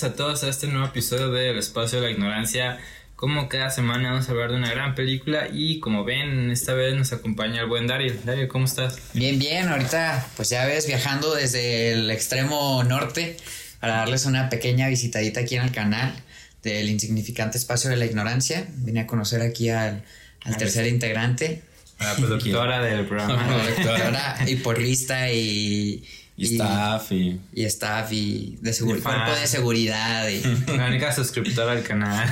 bienvenidos a todos a este nuevo episodio de El Espacio de la Ignorancia. Como cada semana vamos a hablar de una gran película y como ven, esta vez nos acompaña el buen Dario. Dario, ¿cómo estás? Bien, bien, ahorita pues ya ves viajando desde el extremo norte para darles una pequeña visitadita aquí en el canal del insignificante Espacio de la Ignorancia. Vine a conocer aquí al, al tercer integrante. La productora del programa. productora y por lista y y, staff y... Y staff y de cuerpo de seguridad. Y... La única suscriptora al canal.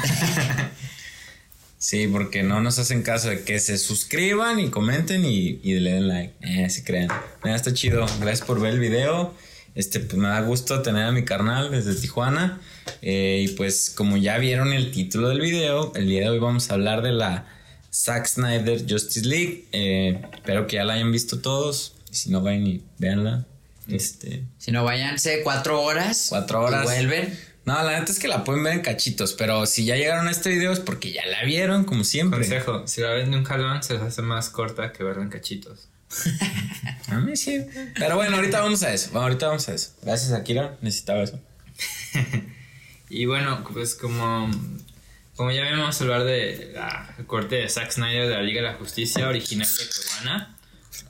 sí, porque no nos hacen caso de que se suscriban y comenten y, y le den like. Eh, si creen. Mira, está chido. Gracias por ver el video. Este, pues me da gusto tener a mi carnal desde Tijuana. Eh, y pues como ya vieron el título del video, el día de hoy vamos a hablar de la Zack Snyder Justice League. Eh, espero que ya la hayan visto todos. Si no, vayan y véanla. Este. Si no, váyanse cuatro horas. Cuatro horas. Y vuelven. No, la neta es que la pueden ver en cachitos, pero si ya llegaron a este video es porque ya la vieron, como siempre. Consejo, si la ven de un jalón, se les hace más corta que verla en cachitos. a mí sí. Pero bueno, ahorita vamos a eso. Ahorita vamos a eso. Gracias, Akira. Necesitaba eso. y bueno, pues como, como ya vimos hablar de la corte de Zack Snyder de la Liga de la Justicia original de Cubana.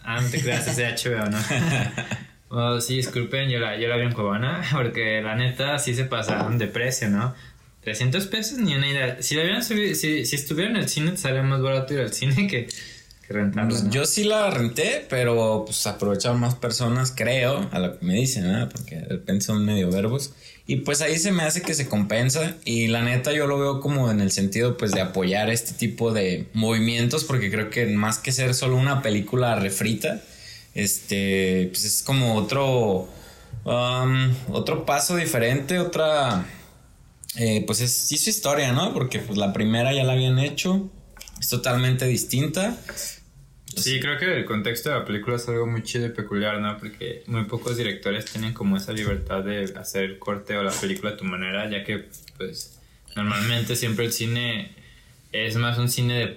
Ah, no te creas, es de HBO, ¿no? Oh, sí, disculpen, yo la, yo la vi en Cubana, porque la neta sí se pasaron de precio, ¿no? 300 pesos ni una idea. Si, la si, si estuviera en el cine, te sale más barato ir al cine que, que rentarla. Pues yo sí la renté, pero pues aprovecharon más personas, creo, a lo que me dicen, ¿no? Porque de repente son medio verbos. Y pues ahí se me hace que se compensa. Y la neta yo lo veo como en el sentido pues de apoyar este tipo de movimientos, porque creo que más que ser solo una película refrita, este, pues es como otro, um, otro paso diferente, otra, eh, pues es sí su historia, ¿no? Porque pues la primera ya la habían hecho, es totalmente distinta. Sí, creo que el contexto de la película es algo muy chido y peculiar, ¿no? Porque muy pocos directores tienen como esa libertad de hacer el corte o la película a tu manera, ya que pues normalmente siempre el cine es más un cine de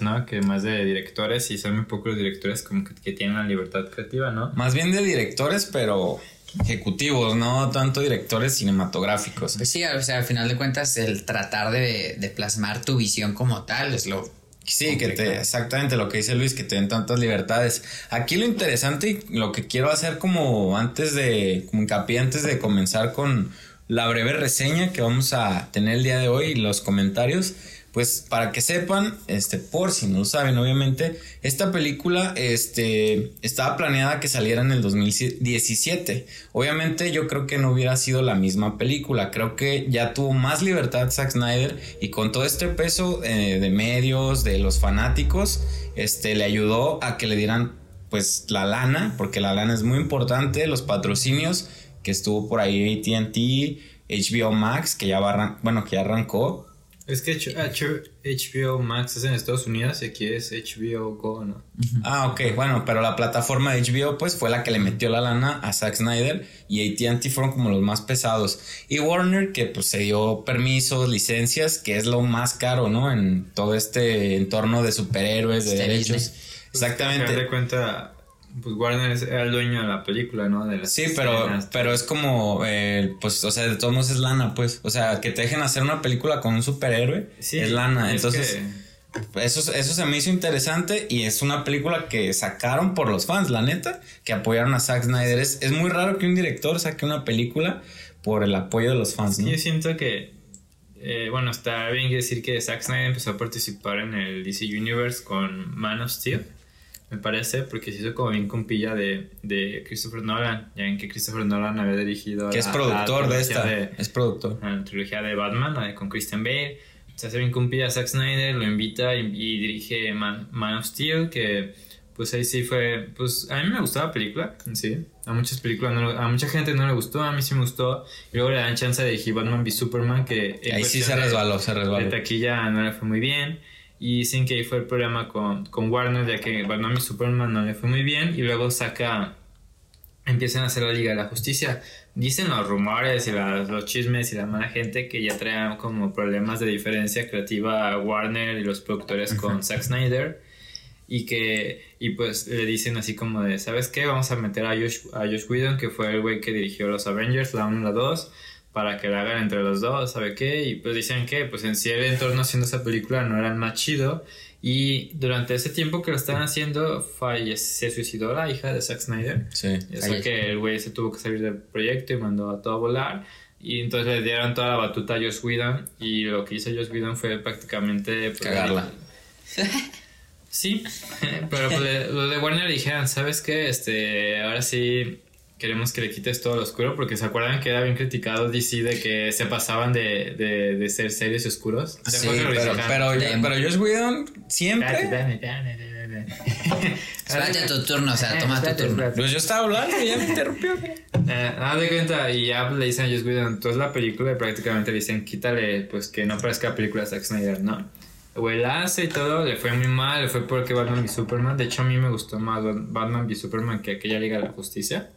¿no? Que más de directores y son muy pocos los directores como que, tienen la libertad creativa, ¿no? Más bien de directores, pero ejecutivos, no tanto directores cinematográficos. Pues sí, o sea, al final de cuentas el tratar de, plasmar tu visión como tal es lo... Sí, que te, exactamente lo que dice Luis, que te den tantas libertades. Aquí lo interesante y lo que quiero hacer como antes de, como hincapié antes de comenzar con la breve reseña que vamos a tener el día de hoy y los comentarios, pues para que sepan, este, por si no saben, obviamente, esta película este, estaba planeada que saliera en el 2017. Obviamente yo creo que no hubiera sido la misma película, creo que ya tuvo más libertad Zack Snyder y con todo este peso eh, de medios, de los fanáticos, este, le ayudó a que le dieran pues la lana, porque la lana es muy importante, los patrocinios que estuvo por ahí ATT, HBO Max, que ya va, bueno, que ya arrancó, es que HBO Max es en Estados Unidos y aquí es HBO Go, ¿no? Ah, ok, bueno, pero la plataforma de HBO pues fue la que le metió la lana a Zack Snyder y ATT fueron como los más pesados. Y Warner que pues se dio permisos, licencias, que es lo más caro, ¿no? En todo este entorno de superhéroes, de este derechos. Exactamente. de cuenta, pues Warner es el dueño de la película, ¿no? De sí, pero, pero es como, eh, pues, o sea, de todos modos es lana, pues. O sea, que te dejen hacer una película con un superhéroe es lana. Entonces, eso, eso se me hizo interesante y es una película que sacaron por los fans, la neta, que apoyaron a Zack Snyder. Es, es muy raro que un director saque una película por el apoyo de los fans, ¿no? Yo siento que, eh, bueno, está bien decir que Zack Snyder empezó a participar en el DC Universe con Man of Steel me parece, porque se hizo como bien compilla de, de Christopher Nolan, ya en que Christopher Nolan había dirigido... Que es productor de esta, es productor. La trilogía de Batman, con Christian Bale. Se hace bien compilla a Zack Snyder, lo invita y, dirige Man, of Steel, que pues ahí sí fue, pues a mí me gustó la película sí. A muchas películas, a mucha gente no le gustó, a mí sí me gustó. Y luego le dan chance de dirigir Batman v Superman, que... Ahí sí se resbaló, se resbaló. De taquilla no le fue muy bien. Y dicen que ahí fue el problema con, con Warner, ya que Batman y Superman no le fue muy bien. Y luego saca. Empiezan a hacer la Liga de la Justicia. Dicen los rumores y los chismes y la mala gente que ya traen como problemas de diferencia creativa a Warner y los productores con Zack Snyder. Y que, y pues le dicen así como de, ¿sabes qué? Vamos a meter a Josh, a Josh Whedon, que fue el güey que dirigió los Avengers, la 1 y la 2 para que la hagan entre los dos, ¿sabe qué? Y pues dicen que pues en sí el entorno haciendo esa película no era el más chido y durante ese tiempo que lo estaban haciendo fallece, se suicidó la hija de Zack Snyder. Sí. Eso que el güey se tuvo que salir del proyecto y mandó a todo a volar. Y entonces le dieron toda la batuta a Joss Whedon. Y lo que hizo Joss Whedon fue prácticamente. pues, Cagarla. Sí, pero pues, de Warner le dijeron, ¿sabes qué? Este, ahora sí queremos que le quites todo lo oscuro porque se acuerdan que era bien criticado DC de que se pasaban de, de, de ser serios y oscuros. ¿Se Sí, pero, pero, pero Josh Whedon siempre. Espérate tu turno, o sea, toma tu Espérate, turno. espérate. Pues yo estaba hablando y ya me interrumpió. Eh, haz de cuenta, y ya le dicen a Joss Whedon, entonces la película y prácticamente le dicen, quítale, pues que no parezca película de Zack Snyder, ¿no? El güey la hace y todo, le fue muy mal, le fue porque Batman v Superman, de hecho a mí me gustó más Batman v Superman que aquella Liga de la Justicia.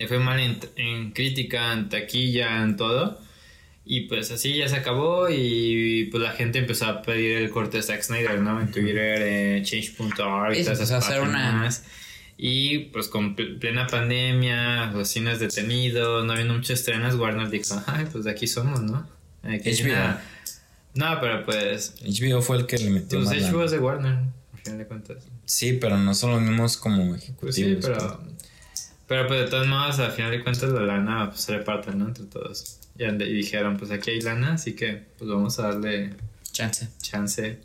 Le fue mal en, en crítica, en taquilla, en todo. Y pues así ya se acabó y pues la gente empezó a pedir el corte de Zack Snyder, ¿no? En Twitter, eh, change.org y todas esas hacer una- páginas. Y pues con pl- plena pandemia, los cines detenidos, no habiendo muchas estrenas, Warner dijo, ay, pues de aquí somos, ¿no? Aquí HBO. No, pero pues... HBO fue el que le metió Pues. HBO es de Warner, al final de cuentas. Sí, pero no son los mismos como Pues ejecutivos. sí, pero... Pero pues de todos modos, al final de cuentas la lana pues, se reparte, ¿no? Entre todos. Y, ande- y dijeron, pues aquí hay lana, así que pues vamos a darle Chance. chance.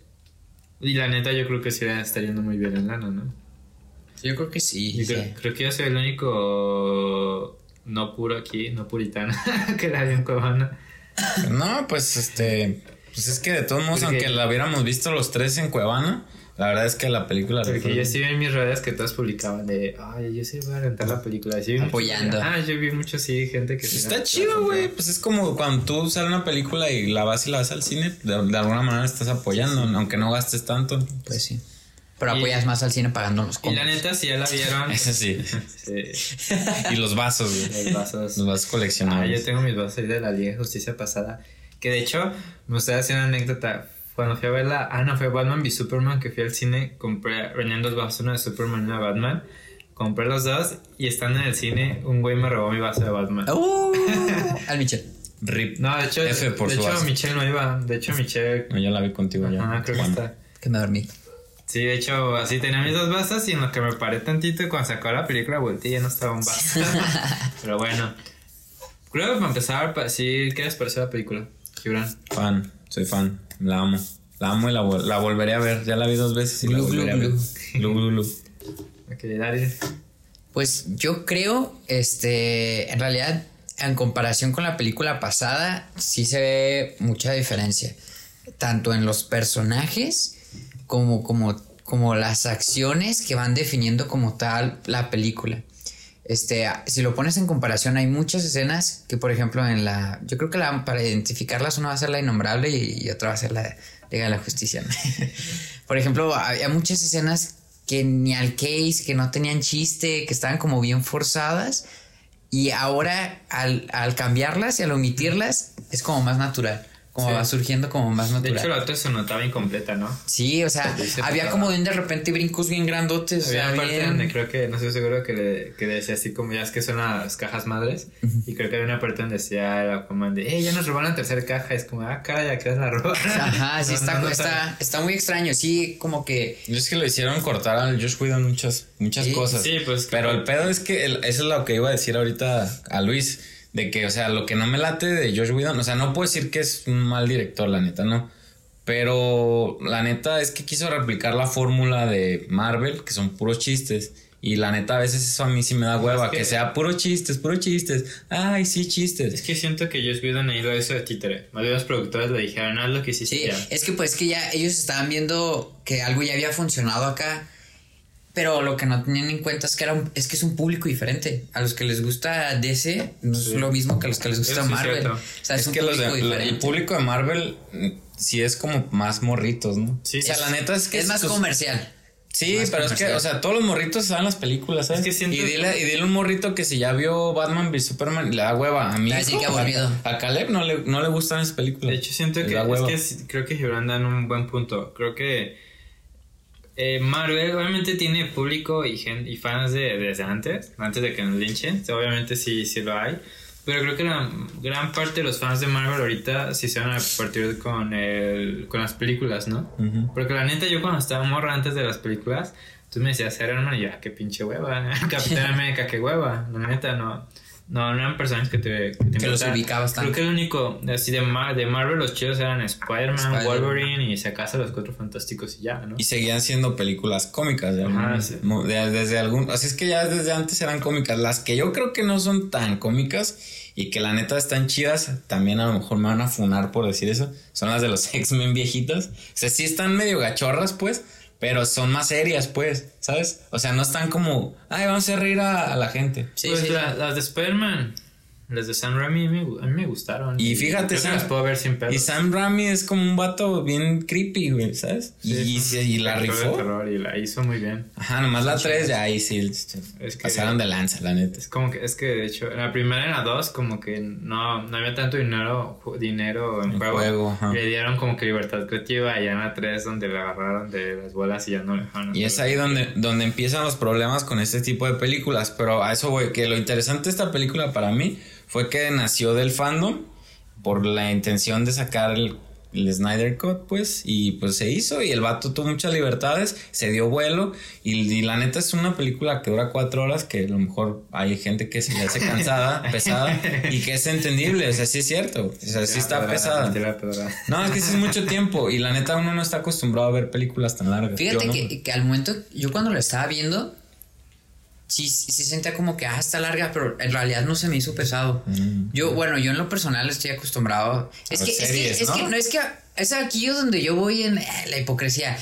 Y la neta yo creo que sí está yendo muy bien en lana, ¿no? Yo creo que sí. Yo sí. creo, creo que yo soy el único no puro aquí, no puritano, que la vi en Cuevana. No, pues este. Pues es que de todos modos, Porque- aunque la hubiéramos visto los tres en Cuevana, la verdad es que la película. Porque yo sí vi en mis redes que todos publicaban de, ay, yo sí voy a rentar la película. Y sí vi mucho- Apoyando. Ah, yo vi mucho, sí, gente que... sí Está chido, güey. Pues es como cuando tú sales una película y la vas y la vas al cine, de, de alguna manera estás apoyando, aunque no gastes tanto. Pues sí. Pero Y- apoyas más al cine pagando los Y cómics. la neta, si ya la vieron... Ese sí. sí, Y los vasos, güey. los vasos. Los vasos Ah, coleccionables. yo tengo mis vasos ahí de la Liga de Justicia pasada. Que de hecho, me gustaría hacer una anécdota. Cuando fui a verla, ah, no, fue Batman v Superman, que fui al cine, compré, venían dos vasos, uno de Superman y uno de Batman. Compré los dos y estando en el cine, un güey me robó mi vaso de Batman. Uh, al Michel. Rip. No, de hecho, F por de su hecho vaso. Michelle no iba. De hecho, Michelle. No, ya la vi contigo ya. Ajá, creo que Bueno. está. Que me dormí. Sí, de hecho, así tenía mis dos vasos y en lo que me paré tantito y cuando sacó la película volteé y ya no estaba un vaso. Pero bueno. Creo que para empezar, para decir qué les pareció la película, Gibran. Fan, soy fan. La amo. La amo y la, vol- la volveré a ver. Ya la vi dos veces y la Glu, glu, volveré a ver. glu. Glu, glu. Pues yo creo, este, en realidad, en comparación con la película pasada, sí se ve mucha diferencia. Tanto en los personajes como, como, como las acciones que van definiendo como tal la película. Este, si lo pones en comparación, hay muchas escenas que, por ejemplo, en la. Yo creo que la, para identificarlas, una va a ser la innombrable y, otra va a ser la Liga de la Justicia. por ejemplo, había muchas escenas que ni al case, que no tenían chiste, que estaban como bien forzadas. Y ahora, al, al cambiarlas y al omitirlas, es como más natural. Como Sí. va surgiendo como más De natural. hecho, la otra se notaba incompleta, ¿no? Sí, o sea, Sí, se había como de un de repente brincos bien grandotes. o Había sea, una parte bien- donde creo que, no estoy seguro, que, le, que decía así como ya es que son las cajas madres. Y creo que había una parte donde decía el Aquaman de, eh, ya nos robaron la tercera caja. Es como, ah, cara, ya que la robaron. Ajá, sí, No, está, no, no, está, está muy extraño. Sí, como que. Y es que lo hicieron cortar al Josh Whedon muchas, muchas Sí, cosas. Sí, pues. Pero el pedo es que el- eso es lo que iba a decir ahorita a Luis. De que, o sea, lo que no me late de Josh Whedon, o sea, no puedo decir que es un mal director, la neta, no. Pero la neta es que quiso replicar la fórmula de Marvel, que son puros chistes. Y la neta, a veces eso a mí sí me da hueva, que- que, sea puro chistes, puro chistes. Ay, sí, Es chistes. que siento que Joss Whedon ha ido a eso de títere. Más bien los productores le dijeron, haz lo que hiciste Sí, ya. es que pues que ya ellos estaban viendo que algo ya había funcionado acá. Pero lo que no tenían en cuenta es que, era un- es que es un público diferente. A los que les gusta DC no es lo mismo que a los que les gusta sí Marvel. O sea, es, Es un que los de- público el público de Marvel mm, sí es como más morritos, ¿no? Sí, o sea, es- la neta es que es más sus- comercial. Sí, Más pero es que, o sea, todos los morritos saben las películas, ¿sabes? Es que siento- y, dile, y dile a un morrito que si ya vio Batman v Superman y le da hueva. A mí, Ah, sí, qué aburrido. A, Caleb no le, no le gustan esas películas. De hecho, siento Le que da es hueva. que creo que Gibran da en un buen punto. Creo que eh, Marvel obviamente tiene público y, y fans de, desde antes, antes de que nos linchen. Obviamente sí, sí lo hay. Pero creo que la gran parte de los fans de Marvel ahorita sí se van a partir con, el, con las películas, ¿no? Ujú. Porque la neta, yo cuando estaba morra antes de las películas, tú me decías Iron Man y yo, "Ah, qué pinche hueva. Capitán América, qué hueva. La neta, no. No, no eran personajes que te. Que, te Que los ubicabas Creo tanto. que el único. Así de, Mar- de Marvel, los chidos eran Spider-Man. Wolverine y si acaso los cuatro fantásticos y ya, ¿no? Y seguían siendo películas cómicas. de Ajá, algún- sí. de- desde algún. Así es que ya desde antes eran cómicas. Las que yo creo que no son tan cómicas y que la neta están chidas, también a lo mejor me van a funar por decir eso. Son las de los X-Men viejitos. O sea, sí están medio gachorras, pues. Pero son más serias, pues, ¿sabes? O sea, no están como, ay, vamos a hacer reír a, a la gente. Sí, pues sí. la- las de Spider-Man, las de Sam Raimi, a mí, me- a mí me gustaron. Y fíjate, Sam- las puedo ver sin pedos. Y Sam Raimi es como un vato bien creepy, güey, ¿sabes? Sí, y, y- la rifó. terror y la hizo muy bien. Ajá, nomás la 3 ya ahí sí Es que- pasaron de lanza, la neta. Es como que, es que de hecho, la primera y en la dos, como que no, no había tanto dinero, dinero en En juego. juego, ajá. Le dieron como que libertad creativa y ya en la 3 donde le agarraron de las bolas y ya no le dejaron. Y es ahí donde, donde empiezan los problemas con este tipo de películas. Pero a eso voy, que lo interesante de esta película para mí fue que nació del fandom por la intención de sacar el, el Snyder Cut, pues, y pues se hizo. Y el vato tuvo muchas libertades, se dio vuelo. Y, y la neta es una película que dura cuatro horas, que a lo mejor hay gente que se le hace cansada, pesada, y que es entendible. O sea, sí es cierto. O sea, sí está pesada. No, es que sí es mucho tiempo. Y la neta uno no está acostumbrado a ver películas tan largas. Fíjate Yo no. que, que al momento, yo cuando lo estaba viendo, sí, sí sentía como que, ah, está larga, pero en realidad no se me hizo pesado. Mm. Yo, bueno, yo en lo personal estoy acostumbrado. Es que, es, que, es que no es que. Es aquí donde yo voy en eh, la hipocresía.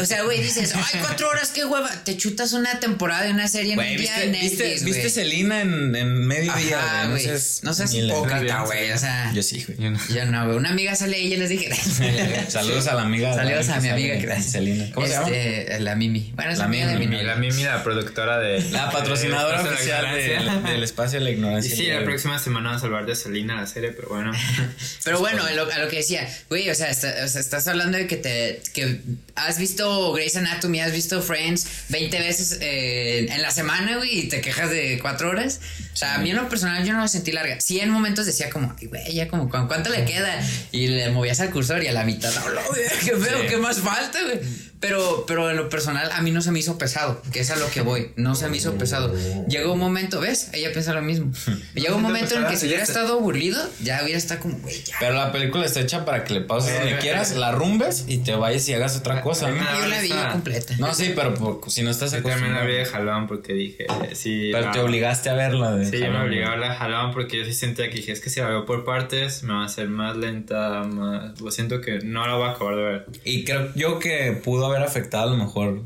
O sea, güey, dices, ay, cuatro horas, qué hueva. Te chutas una temporada de una serie en Güey, un día ¿viste, en viste, Netflix, viste güey. Selena en, en medio día? Ajá, güey? güey. seas No seas hipócrita, güey. O sea, Yo sí, güey. Yo no. yo no, güey. Una amiga sale y yo les dije. Saludos a la amiga. Saludos a mi amiga que Selena. ¿Cómo se llama? Este, La Mimi. Bueno, es La amiga Mimi, la Mimi, la productora de. La patrocinadora de- oficial de- del, del espacio de la Y ignorancia. sí, la próxima semana vamos a hablar de Selena, la serie, pero bueno. Pero bueno, a lo, a lo que decía, güey, o sea, está- o sea, estás hablando de que te que has visto Grey's Anatomy, has visto Friends 20 veces eh, en la semana, güey, y te quejas de cuatro horas. O sea, a mí en lo personal yo no la sentí larga. Sí, en momentos decía como, "Ay, güey, ya como, ¿cu- ¿cuánto le queda? Y le movías al cursor y a la mitad, no, güey, qué feo, Sí. qué más falta, güey. Pero, pero en lo personal a mí no se me hizo pesado, que es a lo que voy, no se me hizo pesado. Llegó un momento, ¿ves? Ella piensa lo mismo. Llegó un momento en el que si hubiera estado aburrido, ya hubiera estado como, güey, ya. Pero la película está hecha para que le pauses donde quieras, la rumbes y te vayas y hagas otra cosa, ¿no? Ah, Yo la vi completa. No, sí, pero por- si no estás Yo también la acostumbrado. vi de jalón porque dije, sí. Pero la- te obligaste a verla. De Sí, yo me obligaba a la jalón porque yo sí sentía que dije, es que si la veo por partes me va a hacer más lenta, más... Lo siento que no la voy a acabar de ver. Y creo yo que pudo haber afectado a lo mejor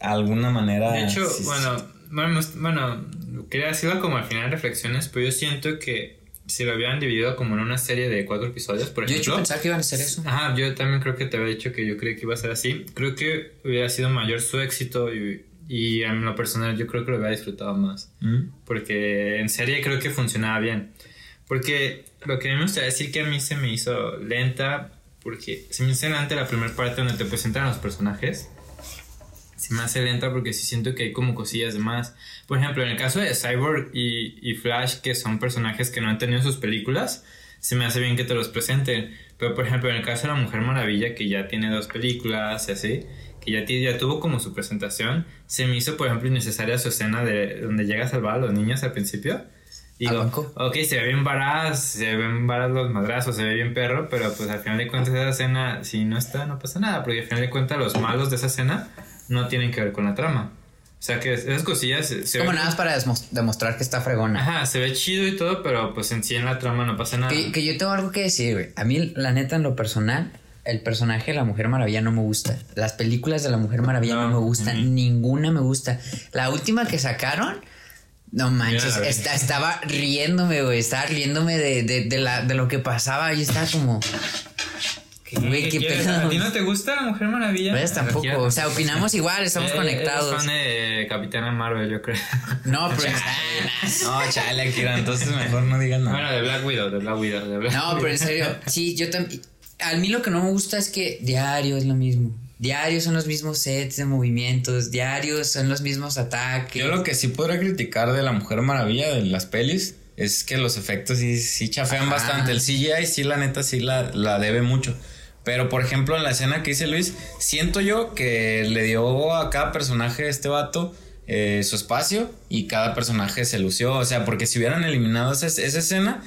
alguna manera. De hecho, sí, sí. bueno, bueno, bueno, quería decirlo como al final reflexiones, pero yo siento que si lo hubieran dividido como en una serie de cuatro episodios, por Yo ejemplo... pensaba que iban a hacer eso. Ajá, yo también creo que te había dicho que yo creía que iba a ser así. Creo que hubiera sido mayor su éxito y, y en lo personal yo creo que lo hubiera disfrutado más. ¿Mm? Porque en serie creo que funcionaba bien. Porque lo que a mí me gustaría decir que a mí se me hizo lenta, porque se me hizo lenta la primera parte donde te presentan los personajes. Se me hace lenta porque sí siento que hay como cosillas de más. Por ejemplo, en el caso de Cyborg y, y Flash, que son personajes que no han tenido sus películas, se me hace bien que te los presenten. Pero por ejemplo, en el caso de la Mujer Maravilla, que ya tiene dos películas y así, que ya, ya tuvo como su presentación, se me hizo, por ejemplo, innecesaria su escena de donde llega a salvar a los niños al principio. Digo, ok, se ve bien varaz, se ven varaz los madrazos, se ve bien perro, pero pues al final de cuentas esa escena, si no está, no pasa nada, porque al final de cuentas los malos de esa escena no tienen que ver con la trama. O sea que esas cosillas se, se Como ven- nada más para demostrar que está fregona. Ajá, se ve chido y todo, pero pues en sí en la trama no pasa nada. Que, que yo tengo algo que decir, güey. A mí, la neta, en lo personal, el personaje de la Mujer Maravilla no me gusta. Las películas de la Mujer Maravilla no, No, me gustan. Ninguna me gusta. La última que sacaron. No manches, estaba riéndome, güey. Estaba riéndome de, de, de la, de lo que pasaba. Yo estaba como. Güey, qué pedo. ¿A ti no te gusta la Mujer Maravilla? Pues tampoco. O sea, opinamos igual, estamos Eh, conectados. eres fan de Capitana Marvel, yo creo. No, pero. No, chale, Akira, entonces mejor no digan nada. bueno, de Black Widow, de Black Widow, de Black No, pero en serio, sí, yo también. A mí lo que no me gusta es que diario es lo mismo. Diario son los mismos sets de movimientos, diarios son los mismos ataques. Yo lo que sí podría criticar de la Mujer Maravilla de las pelis es que los efectos sí, sí chafean Ajá. bastante. El CGI sí, la neta, sí la, la debe mucho. Pero, por ejemplo, en la escena que dice Luis, siento yo que le dio a cada personaje este vato eh, su espacio y cada personaje se lució. O sea, porque si hubieran eliminado esa, esa escena,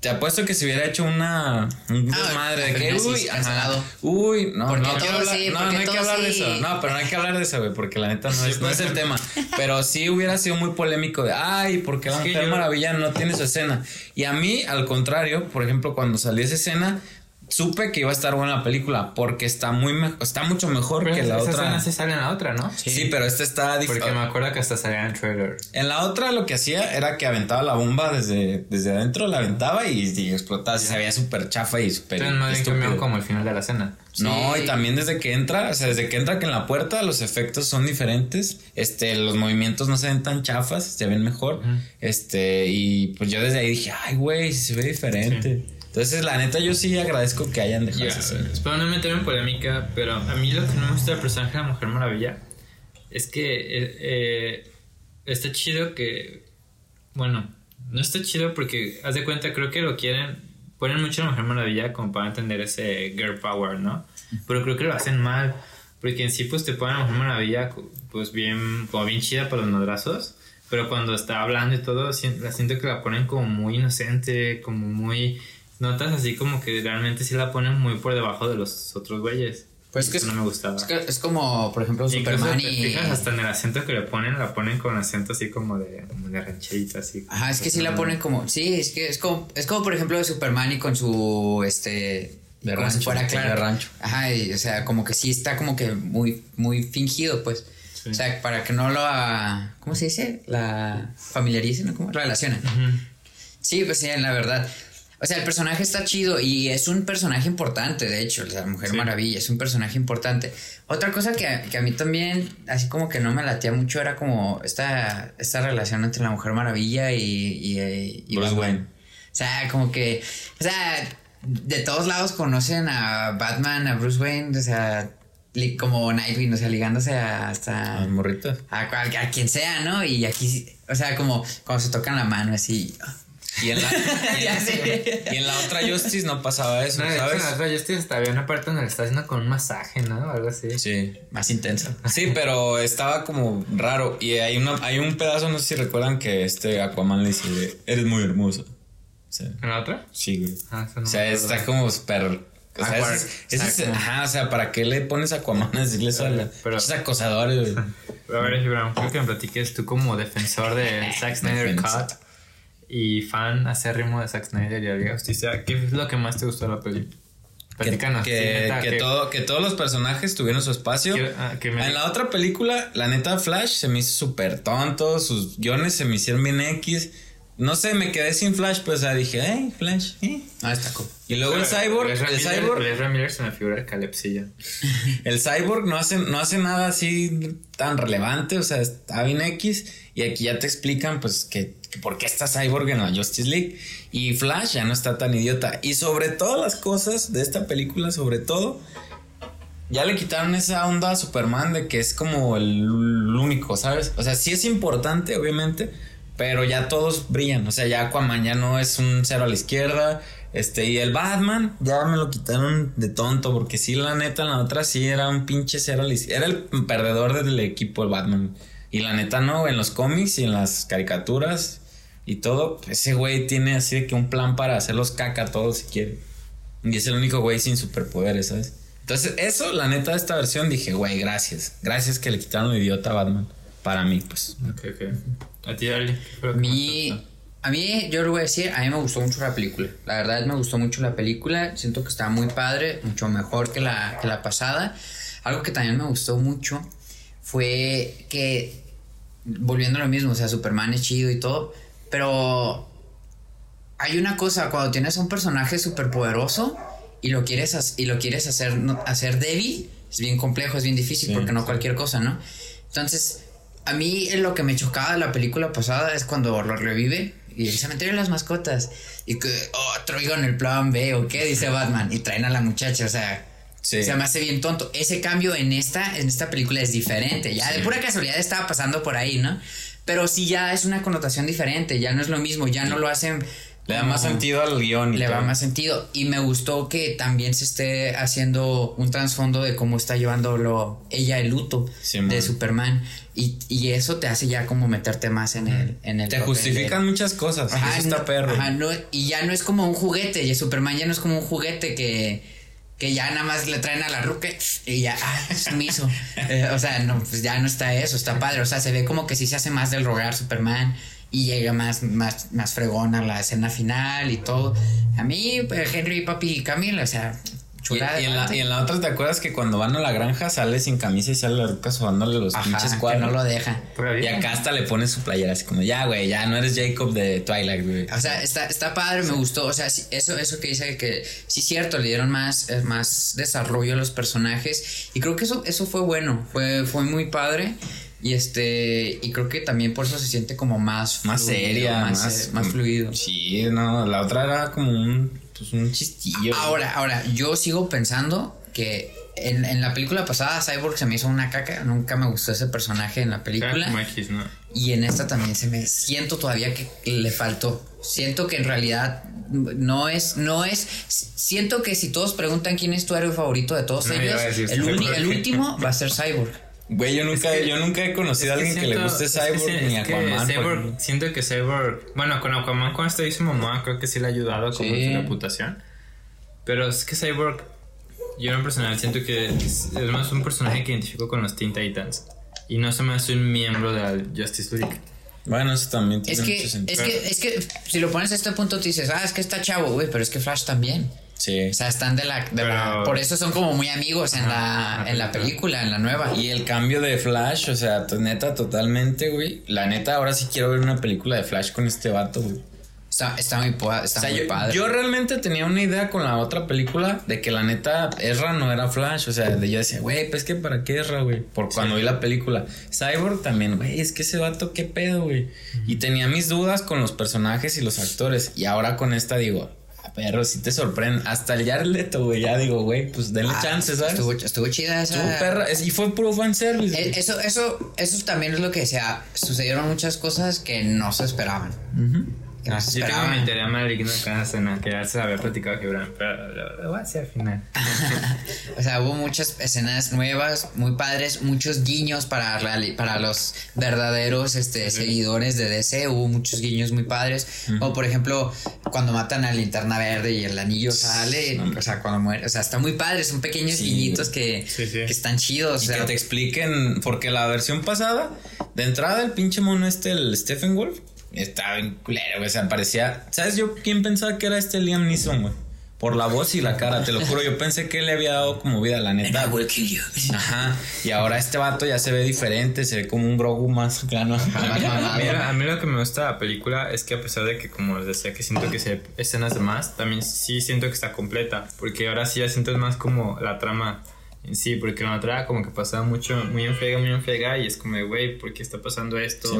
te apuesto que se hubiera hecho una, un Ah, madre de que, sí, uy, ajá, uy, no, Porque no todo quiero hablar, sí, no, porque no hay que hablar de sí. eso. No, pero no hay que hablar de eso, güey, porque la neta no es, no es el tema. Pero sí hubiera sido muy polémico de, ay, ¿por qué la que Mujer yo- Maravilla no tiene su escena? Y a mí, al contrario, por ejemplo, cuando salió esa escena, supe que iba a estar buena la película, porque está muy está mucho mejor Pero que la esa otra. sí sale en la otra, ¿no? Sí, pero esta está dif- Porque me acuerdo que hasta salía en el trailer. En la otra lo que hacía era que aventaba la bomba desde, desde adentro, la aventaba y, y explotaba. Se veía súper chafa y súper cambiaron como el final de la escena. No, Sí. y también desde que entra, o sea, desde que entra que en la puerta los efectos son diferentes, este, los movimientos no se ven tan chafas, se ven mejor, este, y pues yo desde ahí dije, ay, güey, se ve diferente. Entonces, la neta, yo sí agradezco que hayan dejado esa escena. espero no meterme en polémica, pero a mí lo que no me gusta del personaje de la Mujer Maravilla es que eh, eh, está chido que. Bueno, no está chido porque, haz de cuenta, creo que lo quieren. Ponen mucho a la Mujer Maravilla como para entender ese girl power, ¿no? Pero creo que lo hacen mal. Porque en sí, pues te ponen a la Mujer Maravilla, pues bien, como bien chida para los madrazos. Pero cuando está hablando y todo, la siento que la ponen como muy inocente, como muy. Notas así como que realmente sí la ponen muy por debajo de los otros güeyes. Pues que eso es- no me gustaba. Es, que- es como, por ejemplo, Incluso Superman te y. fijas hasta en el acento que le ponen, la ponen con acento así como de, como de rancherita, así. Ajá, es que sí la ponen como. Sí, es que es como. Es como, por ejemplo, de Superman y con su. Este. De como si rancho, fuera de Clark. rancho. Ajá, y, o sea, como que sí está como que muy, muy fingido, pues. Sí. O sea, para que no lo. ¿Cómo se dice? La familiaricen, ¿no? ¿Cómo? Relacionen. Sí, pues sí, la verdad. O sea, el personaje está chido y es un personaje importante, de hecho, la Mujer Sí. Maravilla es un personaje importante. Otra cosa que, a- que a mí también, así como que no me latía mucho, era como esta, esta relación entre la Mujer Maravilla y, y, y- y Bruce Batman. Wayne. O sea, como que, o sea, de todos lados conocen a Batman, a Bruce Wayne, o sea, como Nightwing, o sea, ligándose a- hasta Las morritas. a, cual- a quien sea, ¿no? Y aquí, o sea, como cuando se tocan la mano así. Y en la, y en- y la otra Justice no pasaba eso, No, de hecho, ¿sabes? en la otra Justice había una parte donde le está haciendo con un masaje, ¿no? Algo así. Sí. Más intenso. Sí, pero estaba como raro. Y hay una, hay un pedazo, no sé si recuerdan que este Aquaman le dice, eres muy hermosa. O sea, ¿En la otra? sí, güey. Ah, no o sea, está como súper. O sea, es- es- ajá, o sea, ¿para qué le pones a Aquaman a decirle eso a acosadores, güey? Pero a ver, Gibran, creo que me platiques tú como defensor de Zack Snyder. Cut y fan acérrimo de Zack Snyder y Liga Justicia. ¿Qué es lo que más te gustó de la peli? Que, Platícanos. que, sí, neta, que que- todo, que todos los personajes tuvieron su espacio. ah, que me- En la otra película, la neta Flash se me hizo súper tonto, sus guiones se me hicieron bien X. No sé, me quedé sin Flash, pues o sea, dije, hey, Flash, eh". Ah, está cool. Y luego el cyborg, el cyborg, Ezra Miller se me figura el calepsilla. el cyborg no hace, no hace nada así tan relevante, o sea, está bien X. Y aquí ya te explican, pues, que por qué está cyborg en la Justice League. Y Flash ya no está tan idiota. Y sobre todas las cosas de esta película, sobre todo, ya le quitaron esa onda a Superman de que es como el único, ¿sabes? O sea, sí es importante, obviamente, pero ya todos brillan. O sea, ya Aquaman ya no es un cero a la izquierda. Este, y el Batman ya me lo quitaron de tonto, porque sí, la neta, en la otra sí era un pinche cero a la izquierda. Era el perdedor del equipo, el Batman. Y la neta, no, en los cómics y en las caricaturas y todo, ese güey tiene así de que un plan para hacerlos caca a todos si quiere. Y es el único güey sin superpoderes, ¿sabes? Entonces, eso, la neta de esta versión, dije, güey, gracias. Gracias que le quitaron lo idiota a Batman. Para mí, pues. Ok, ok. A ti, Ali. ¿qué fue A lo que más te mí, gustó? a mí, yo lo voy a decir, a mí me gustó mucho la película. La verdad, me gustó mucho la película. Siento que está muy padre, mucho mejor que la, que la pasada. Algo que también me gustó mucho fue que, volviendo a lo mismo, o sea, Superman es chido y todo, pero hay una cosa, cuando tienes a un personaje súper poderoso y lo quieres, y lo quieres hacer, no- hacer débil, es bien complejo, es bien difícil Sí, porque no sí. cualquier cosa, ¿no? Entonces, a mí lo que me chocaba de la película pasada es cuando lo revive y el cementerio de las mascotas y que, oh, traigan el plan B o qué, dice Batman, y traen a la muchacha, o sea, Sí. se me hace bien tonto. Ese cambio en esta, en esta película es diferente. Ya de pura casualidad estaba pasando por ahí, ¿no? Pero sí ya es una connotación diferente, ya no es lo mismo, ya no lo hacen Le da más sentido al guion. y le todo. más sentido. Y me gustó que también se esté haciendo un trasfondo de cómo está llevándolo ella el luto de Superman. Y, y eso te hace ya como meterte más en el, en el Te de- justifican muchas cosas. Ajá, eso está no- perro. ajá, no- y ya no es como un juguete. Y Superman ya no es como un juguete que, que ya nada más le traen a la ruca y ya, ah, sumiso. Eh, o sea, no, pues ya no está eso, está padre. O sea, se ve como que sí se hace más del rogar Superman y llega más, más, más fregón a la escena final y todo. A mí, pues, Henry, Papi y Camila, o sea, chulada. y en la, y en la otra, ¿te acuerdas que cuando van a la granja sale sin camisa y sale la ruca sobándole los Ajá, pinches que cuadros? no lo deja. Y acá hasta le pone su playera así como, ya, güey, ya no eres Jacob de Twilight, güey. O sea, está, está padre, me gustó. O sea, eso, eso que dice que sí es cierto, le dieron más, eh, más desarrollo a los personajes. Y creo que eso, eso fue bueno. Fue, fue muy padre. Y este. Y creo que también por eso se siente como más Más fluido, seria, Más, más, eh, más fluido. Sí, no, la otra era como un, pues, un chistillo. Ahora, ahora, yo sigo pensando que en, en la película pasada Cyborg se me hizo una caca. Nunca me gustó ese personaje en la película. Y en esta también se me siento todavía que le faltó. Siento que en realidad no es, no es. Siento que si todos preguntan quién es tu héroe favorito de todos No, ellos, el, el último va a ser Cyborg. Güey, yo nunca, Es que- yo nunca he conocido a Es alguien que, le siento- guste es que Cyborg ni es que Aquaman. por Cyborg- siento que Cyborg, bueno, con Aquaman cuando esto hizo mamá, creo que sí le ha ayudado como Sí. su reputación. Pero es que Cyborg, yo en personal siento que es, es más un personaje que identifico con los Teen Titans. Y no se me hace un miembro de la Justice League. Bueno, eso también tiene Es que, mucho es sentido. que, es que si lo pones a este punto, te dices, ah, es que está chavo, güey, pero es que Flash también. Sí. O sea, están de la. de la- Pero- por eso son como muy amigos en, Ajá, la, en la película, en la nueva. Y el cambio de Flash, o sea, neta, totalmente, güey. La neta, ahora sí quiero ver una película de Flash con este vato, güey. Está, está muy, está O sea, muy yo, padre. yo realmente tenía una idea con la otra película de que la neta Ezra no era Flash. O sea, de yo decía, güey, pues que para qué Ezra, güey. Por cuando vi la película. Cyborg también, güey, es que ese vato, qué pedo, güey. Y tenía mis dudas con los personajes y los actores. Y ahora con esta digo, "Ah, perro, sí te sorprende. Hasta el Jared Leto, güey, ya digo, güey, pues denle Ah, chance, ¿sabes? Estuvo, estuvo chida esa. Estuvo perra. Es- y fue puro fanservice. Eh, güey. Eso, eso, eso también es lo que decía. Sucedieron muchas cosas que no se esperaban. Que no se Yo tengo mi teoría maligna escena que ya se había platicado Gibran, pero lo, lo voy a decir al final. O sea, hubo muchas escenas nuevas, muy padres, muchos guiños para, para los verdaderos este, seguidores de DC. Hubo muchos guiños muy padres. O por ejemplo, cuando matan a Linterna Verde y el anillo sale. O sea, cuando muere. O sea, está muy padre. Son pequeños Sí. guiñitos que, sí. que están chidos. Y o sea, que te expliquen, porque la versión pasada, de entrada, el pinche mono este, el Stephen Wolf, estaba bien culero, güey. O sea, parecía. ¿Sabes yo quién pensaba que era este Liam Neeson, güey? Por la voz y la cara, te lo juro. Yo pensé que él le había dado como vida, la neta. I will kill you. Ajá. Y ahora este vato ya se ve diferente, se ve como un Grogu más plano. A mí, a mí lo que me gusta de la película es que a pesar de que, como les decía, que siento que se escenas de más, también sí siento que está completa. Porque ahora sí ya siento más como la trama en sí, porque la otra como que pasaba mucho, muy en friega, muy en friega, y es como güey, ¿por qué está pasando esto? Sí,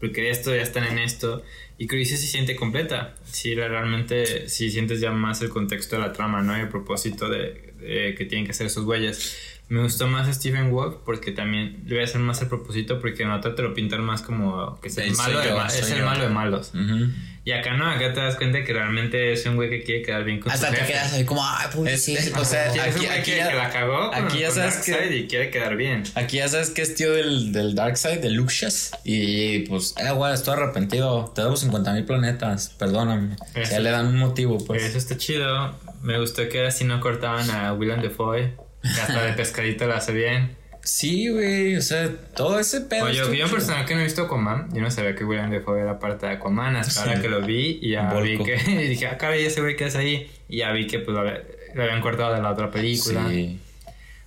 porque esto ya están en esto. Y creo que sí se siente completa. Sí, la- realmente sí sientes ya más el contexto de la trama, ¿no? Y el propósito de, de que tienen que hacer esos güeyes. Me gustó más Stephen Wolf porque también le voy a hacer más el propósito porque en otra te lo pintan más como que es el, malo, de, ma- es el malo de malos. Ujú. Y acá no, acá te das cuenta que realmente es un güey que quiere quedar bien con Hasta su te jefe. quedas ahí como, ay, Es- pobrecito. o sea, Sí, es un aquí- aquí ya- que la cagó con, aquí ya sabes que- y quiere quedar bien. Aquí ya sabes que es tío del, del Darkseid, de Luxias. Y pues, eh, güey, estoy arrepentido. Te debo 50 mil planetas. Perdóname. Eso. Ya le dan un motivo, pues. Eso está chido. Me gustó que así no cortaban a Willem Dafoe. Que hasta de pescadito lo hace bien. Sí, güey. O sea, todo ese pedo. Oye, yo en chido. personal que no he visto Aquaman, yo no sabía que William Defoe era parte de Aquaman hasta Sí. ahora que lo vi y ya vi que y dije, ah, caray, ese güey que es ahí y ya vi que pues lo habían cortado de la otra película. Sí.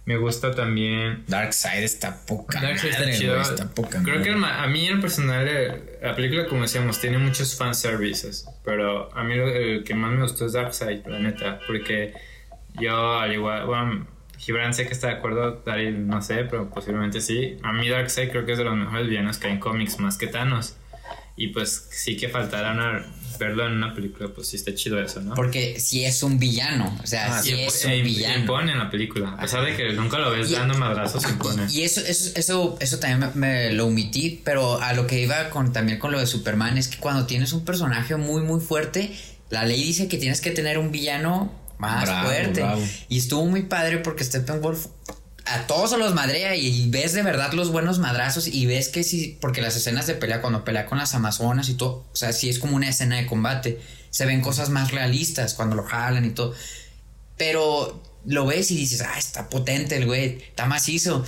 Me gusta también Darkseid está poca Darkseid está chido. Está poca Creo madre. que el ma- a mí en personal eh, la película como decíamos tiene muchos fanservices, pero a mí lo- el que más me gustó es Darkseid, la neta, porque yo al igual, bueno, Gibran sé que está de acuerdo, Daryl no sé, pero posiblemente sí. A mí Darkseid creo que es de los mejores villanos que hay en cómics más que Thanos. Y pues sí que faltará una, verlo en una película, pues sí está chido eso, ¿no? Porque si es un villano, o sea, Ah, si es e un villano. impone en la película. A pesar de que nunca lo ves Y- dando madrazos, impone. Y eso, eso, eso, eso también me, me lo omití, pero a lo que iba con también con lo de Superman es que cuando tienes un personaje muy muy fuerte, la ley dice que tienes que tener un villano más Bravo, fuerte. bravo. Y estuvo muy padre porque Steppenwolf a todos se los madrea y ves de verdad los buenos madrazos y ves que sí, porque las escenas de pelea, cuando pelea con las amazonas y todo, o sea, sí es como una escena de combate, se ven cosas más realistas cuando lo jalan y todo. Pero lo ves y dices, ah, está potente el güey, está macizo.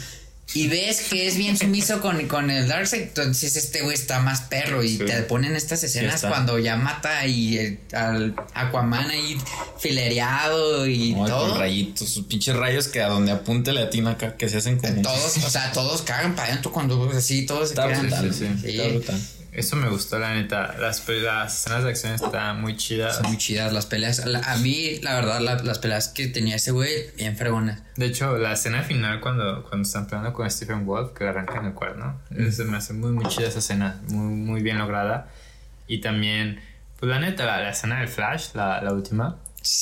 Y ves que es bien sumiso con, con el Darkseid, entonces este güey está más perro. Y Sí. te ponen estas escenas cuando ya mata y el- al Aquaman ahí filereado y Ay, todo. con rayitos, sus pinches rayos que a donde apunte le atina acá, que se hacen como. Todos, o sea, todos cagan para adentro cuando así, todos se quedan. brutal, sí, Sí. Está brutal. Eso me gustó, la neta. Las, las escenas de acción están muy chidas. Son muy chidas las peleas. La- a mí, la verdad, la- las peleas que tenía ese güey, bien fregonas. De hecho, la escena final cuando, cuando están peleando con Stephen Wolf, que le arrancan el cuerno, se me hace muy, muy chida esa escena, muy, muy bien lograda. Y también, pues la neta, la, la escena del Flash, la, la última.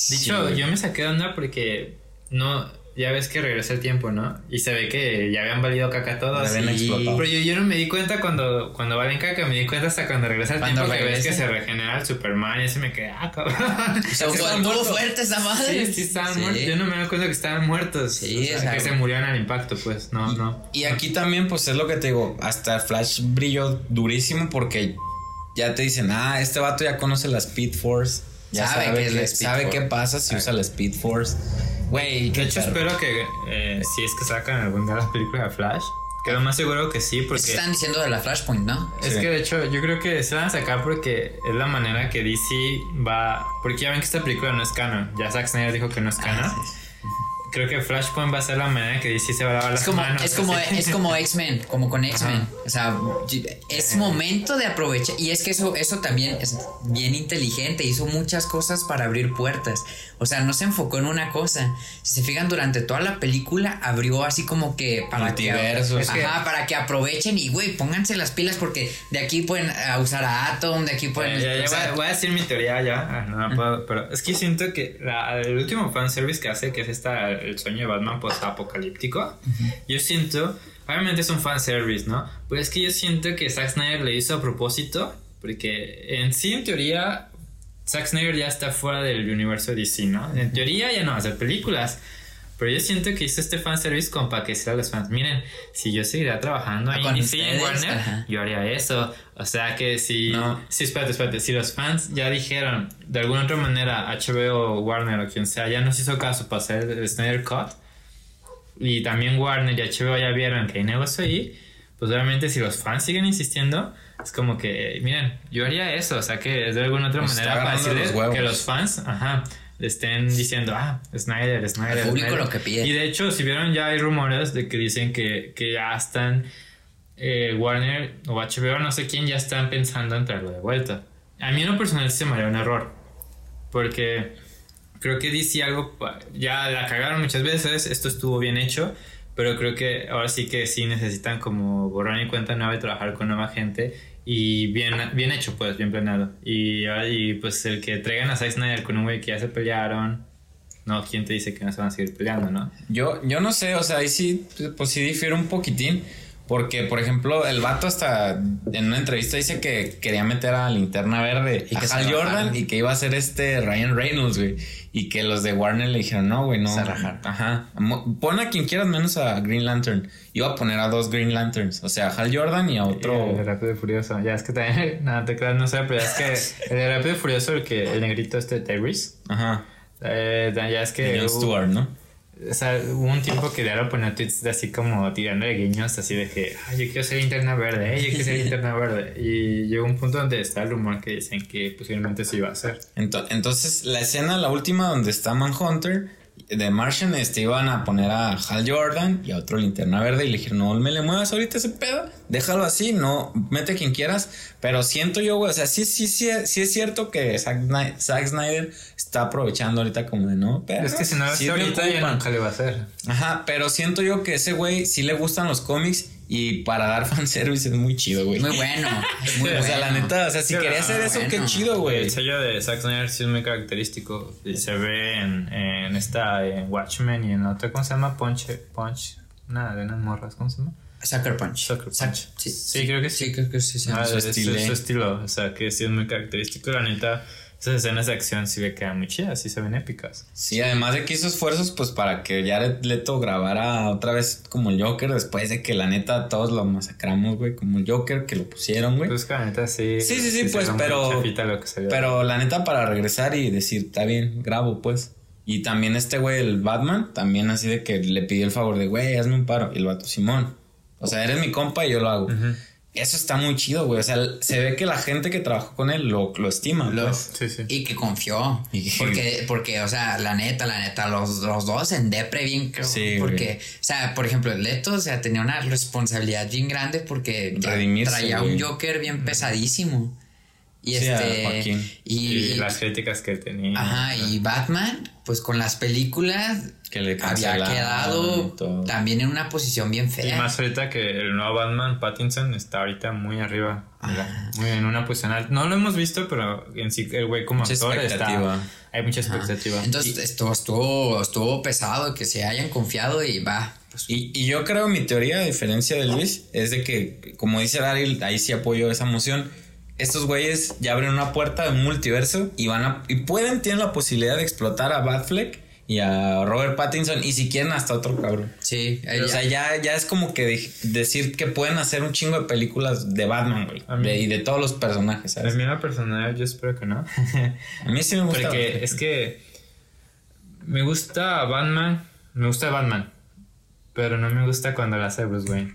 De hecho, güey. yo me saqué de onda porque no, ya ves que regresa el tiempo, ¿no? Y se ve que ya habían valido caca todos. Ya habían y- explotado. Pero yo, yo no me di cuenta cuando, cuando valen caca, me di cuenta hasta cuando regresa el Cuando tiempo que ves que se regenera el Superman y ese me quedé, ah, cabrón. Estaban estuvo muertos. fuerte esa madre. Sí, sí estaban Sí. muertos. Yo no me doy cuenta que estaban muertos. Sí, O sea, o sea, que se murieron al impacto, pues. No, no. Y aquí también, pues es lo que te digo, hasta Flash brilló durísimo porque ya te dicen, ah, este vato ya conoce la Speed Force. Ya Sabe sabe, que- la Speed sabe Force. qué pasa si usa la Speed Force. Güey, De hecho, espero que eh, si es que sacan algún día las películas de Flash. Que lo más seguro que sí, porque. Están diciendo de la Flashpoint, ¿no? Es Sí. que de hecho, yo creo que se van a sacar porque es la manera que DC va. Porque ya ven que esta película no es canon. Ya Zack Snyder dijo que no es canon. Ah, sí, Creo que Flashpoint va a ser la manera que DC se va a lavar las Es como, manos. es como, es como X-Men, como con X-Men. O sea, es momento de aprovechar. Y es que eso, eso también es bien inteligente. Hizo muchas cosas para abrir puertas. O sea, no se enfocó en una cosa. Si se fijan, durante toda la película abrió así como que para Multiversos. que, ajá, para que aprovechen y güey, pónganse las pilas porque de aquí pueden eh, usar a Atom, de aquí pueden. Ya, ya, voy, a, voy a decir mi teoría ya. Ah, no, no puedo, pero es que siento que la- el último fanservice que hace, que es esta, el sueño de Batman post-apocalíptico, yo siento, obviamente es un fanservice, ¿no? Pero es que yo siento que Zack Snyder lo hizo a propósito, porque en sí, en teoría, Zack Snyder ya está fuera del universo DC, ¿no? En teoría ya no va a hacer películas. Pero yo siento que hizo este fanservice como para que sea a los fans. Miren, si yo seguiría trabajando ahí Con en DC, en Warner, ajá. yo haría eso. O sea que si. No. Sí, espérate, espérate. Si los fans ya dijeron de alguna otra manera, HBO, Warner o quien sea, ya nos hizo caso para hacer el Snyder Cut, y también Warner y HBO ya vieron que hay negocio ahí, pues obviamente si los fans siguen insistiendo, es como que, miren, yo haría eso. O sea que es de alguna otra manera para decirles los que los fans, ajá, estén diciendo, ah, Snyder, Snyder. El público Snyder". lo que pide. Y de hecho, si vieron, ya hay rumores de que dicen que, que ya están eh, Warner o HBO, no sé quién, ya están pensando en traerlo de vuelta. A mí en lo personal se me haría un error. Porque creo que DC algo, ya la cagaron muchas veces, esto estuvo bien hecho, pero creo que ahora sí que sí necesitan como borrar en cuenta nueva y trabajar con nueva gente. Y bien, bien hecho, pues, bien planeado. Y, y pues el que traigan a Zack Snyder con un güey que ya se pelearon. No, ¿quién te dice que no se van a seguir peleando, no? Yo, yo no sé, o sea, ahí sí, pues sí difiere un poquitín. Porque, por ejemplo, el vato hasta en una entrevista dice que quería meter a Linterna Verde Y que a Hal. Jordan y que iba a ser este Ryan Reynolds, güey. Y que los de Warner le dijeron, no, güey, no. Se rajaron. Ajá. Pon a quien quieras menos a Green Lantern. Iba a poner a dos Green Lanterns. O sea, a Hal Jordan y a El otro. de Rápido y Furioso. Ya es que también. Nada, te creas, no sé, pero es que el de Rápido y Furioso, el, que, el negrito este Tyrese. Ajá. Eh, ya es que. hubo- Stewart, ¿no? O sea, hubo un tiempo que Diario ponía tweets así como tirando de guiños, así de que, yo quiero ser linterna verde, eh, yo quiero ser linterna verde. Y llegó un punto donde está el rumor que dicen que posiblemente sí iba a. Ento- Entonces, la escena, la última donde está Manhunter de Martian, este, iban a poner a Hal Jordan y a otro linterna verde y le dijeron, no me le muevas ahorita ese pedo, déjalo así, no, mete quien quieras, pero siento yo, güey, o sea, sí, sí, sí, sí es cierto que Zack, Sny- Zack Snyder está aprovechando ahorita como de, no, pero... es que si no lo sí ahorita ya ocupan". nunca le va a hacer. Ajá, pero siento yo que ese güey sí le gustan los cómics Y para dar fanservice es muy chido, güey. Muy bueno. muy o sea, la neta, o sea, si quería ah, hacer eso, qué chido, güey. El sello de Zack Snyder sí es muy característico. Y se ve en, en esta, en Watchmen y en la otra, ¿cómo se llama? Punch, Punch, nada, de unas morras, ¿cómo se llama? Sucker Punch. Sucker Punch. Sí, Sí, creo que sí. Sí, creo que sí. sí. Ah, su es- es estilo. su estilo, o sea, que sí es muy característico. La neta, esas escenas de acción sí me quedan muy chidas, sí se ven épicas. Sí, además de que hizo esfuerzos, pues para que Jared Leto grabara otra vez como el Joker, después de que la neta todos lo masacramos, güey, como el Joker que lo pusieron, güey. Pues que la neta sí. Sí, sí, sí, pues, pero- chafita lo que se ve. Pero la neta para regresar y decir, está bien, grabo, pues. Y también este güey, el Batman, también así de que le pidió el favor de, güey, hazme un paro. Y el vato, Simón. O sea, eres mi compa y yo lo hago. Eso está muy chido, güey. O sea, se ve que la gente que trabajó con él lo, lo estima, Lo- pues. Sí, sí. Y que confió. Y Porque, porque, o sea, la neta, la neta, los, los dos en depre bien. creo, Sí, porque, güey. o sea, por ejemplo, Leto, o sea, tenía una responsabilidad bien grande porque Redimirse, traía güey. un Joker bien pesadísimo. Y Sí, este. Y las críticas que tenía. Ajá, y Batman, pues con las películas Que le había quedado y también en una posición bien Y fea. más ahorita que el nuevo Batman, Pattinson, está ahorita muy arriba. Mira, muy en una posición alta. No lo hemos visto, pero en sí el güey como Mucha actor expectativa. está... Hay mucha Ajá. expectativa. Entonces estuvo, estuvo, estuvo pesado que se hayan confiado y va. Pues, Y, y yo creo, mi teoría, a diferencia de Luis, es de que, como dice Daryl, ahí sí apoyo esa moción. Estos güeyes ya abren una puerta de un multiverso y van a. Y pueden, tienen la posibilidad de explotar a Batfleck y a Robert Pattinson y si quieren hasta otro cabrón. sí, O sea, ya, ya es como que de- decir que pueden hacer un chingo de películas de Batman, güey. A mí- de- y de todos los personajes, A ¿sabes? mí en lo personal yo espero que no. A mí sí me gusta. Porque es que me gusta Batman, me gusta Batman, pero no me gusta cuando la hace Bruce Wayne.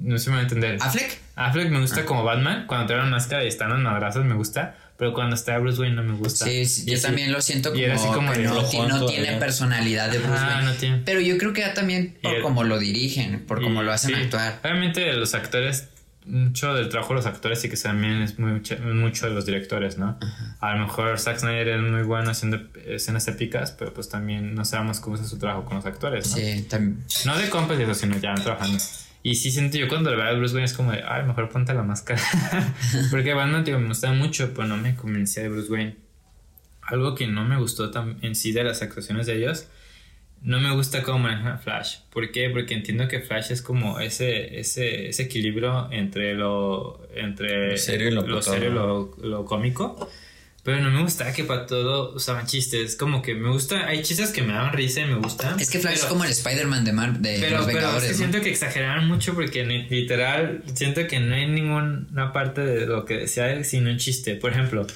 No sé si me va a entender. Affleck. Affleck me Ah. gusta como Batman, cuando trae la máscara y están los madrazos me gusta, pero cuando está Bruce Wayne no me gusta. Sí, yo también lo siento como, era así como que no, ti- tiene personalidad de Bruce Wayne. no tiene. Pero yo creo que ya también por cómo lo dirigen, por cómo lo hacen sí. actuar. Obviamente los actores, mucho del trabajo de los actores y que también es muy, mucho, mucho de los directores, ¿no? A lo mejor Zack Snyder es muy bueno haciendo escenas épicas, pero pues también no sabemos cómo es su trabajo con los actores, ¿no? Sí, también. No de compas y eso, sino ya trabajando. Y sí siento yo cuando le veo a Bruce Wayne es como de, ay, mejor ponte la máscara. Porque Batman, digo, me gusta mucho, pero no me convencía de Bruce Wayne. Algo que no me gustó en sí de las actuaciones de ellos, no me gusta cómo manejan Flash. ¿Por qué? Porque entiendo que Flash es como ese, ese, ese equilibrio entre lo, entre Lo serio y lo cotorro. serio y lo, lo cómico. Pero no me gusta que para todo usaban chistes. Como que me gusta, hay chistes que me dan risa y me gustan. Es que Flash es pero- como el Spider-Man de, Mar- de pero, los pero es Vengadores. que ¿no? siento que exageraron mucho porque literal siento que no hay ninguna parte de lo que decía él sino un chiste. Por ejemplo,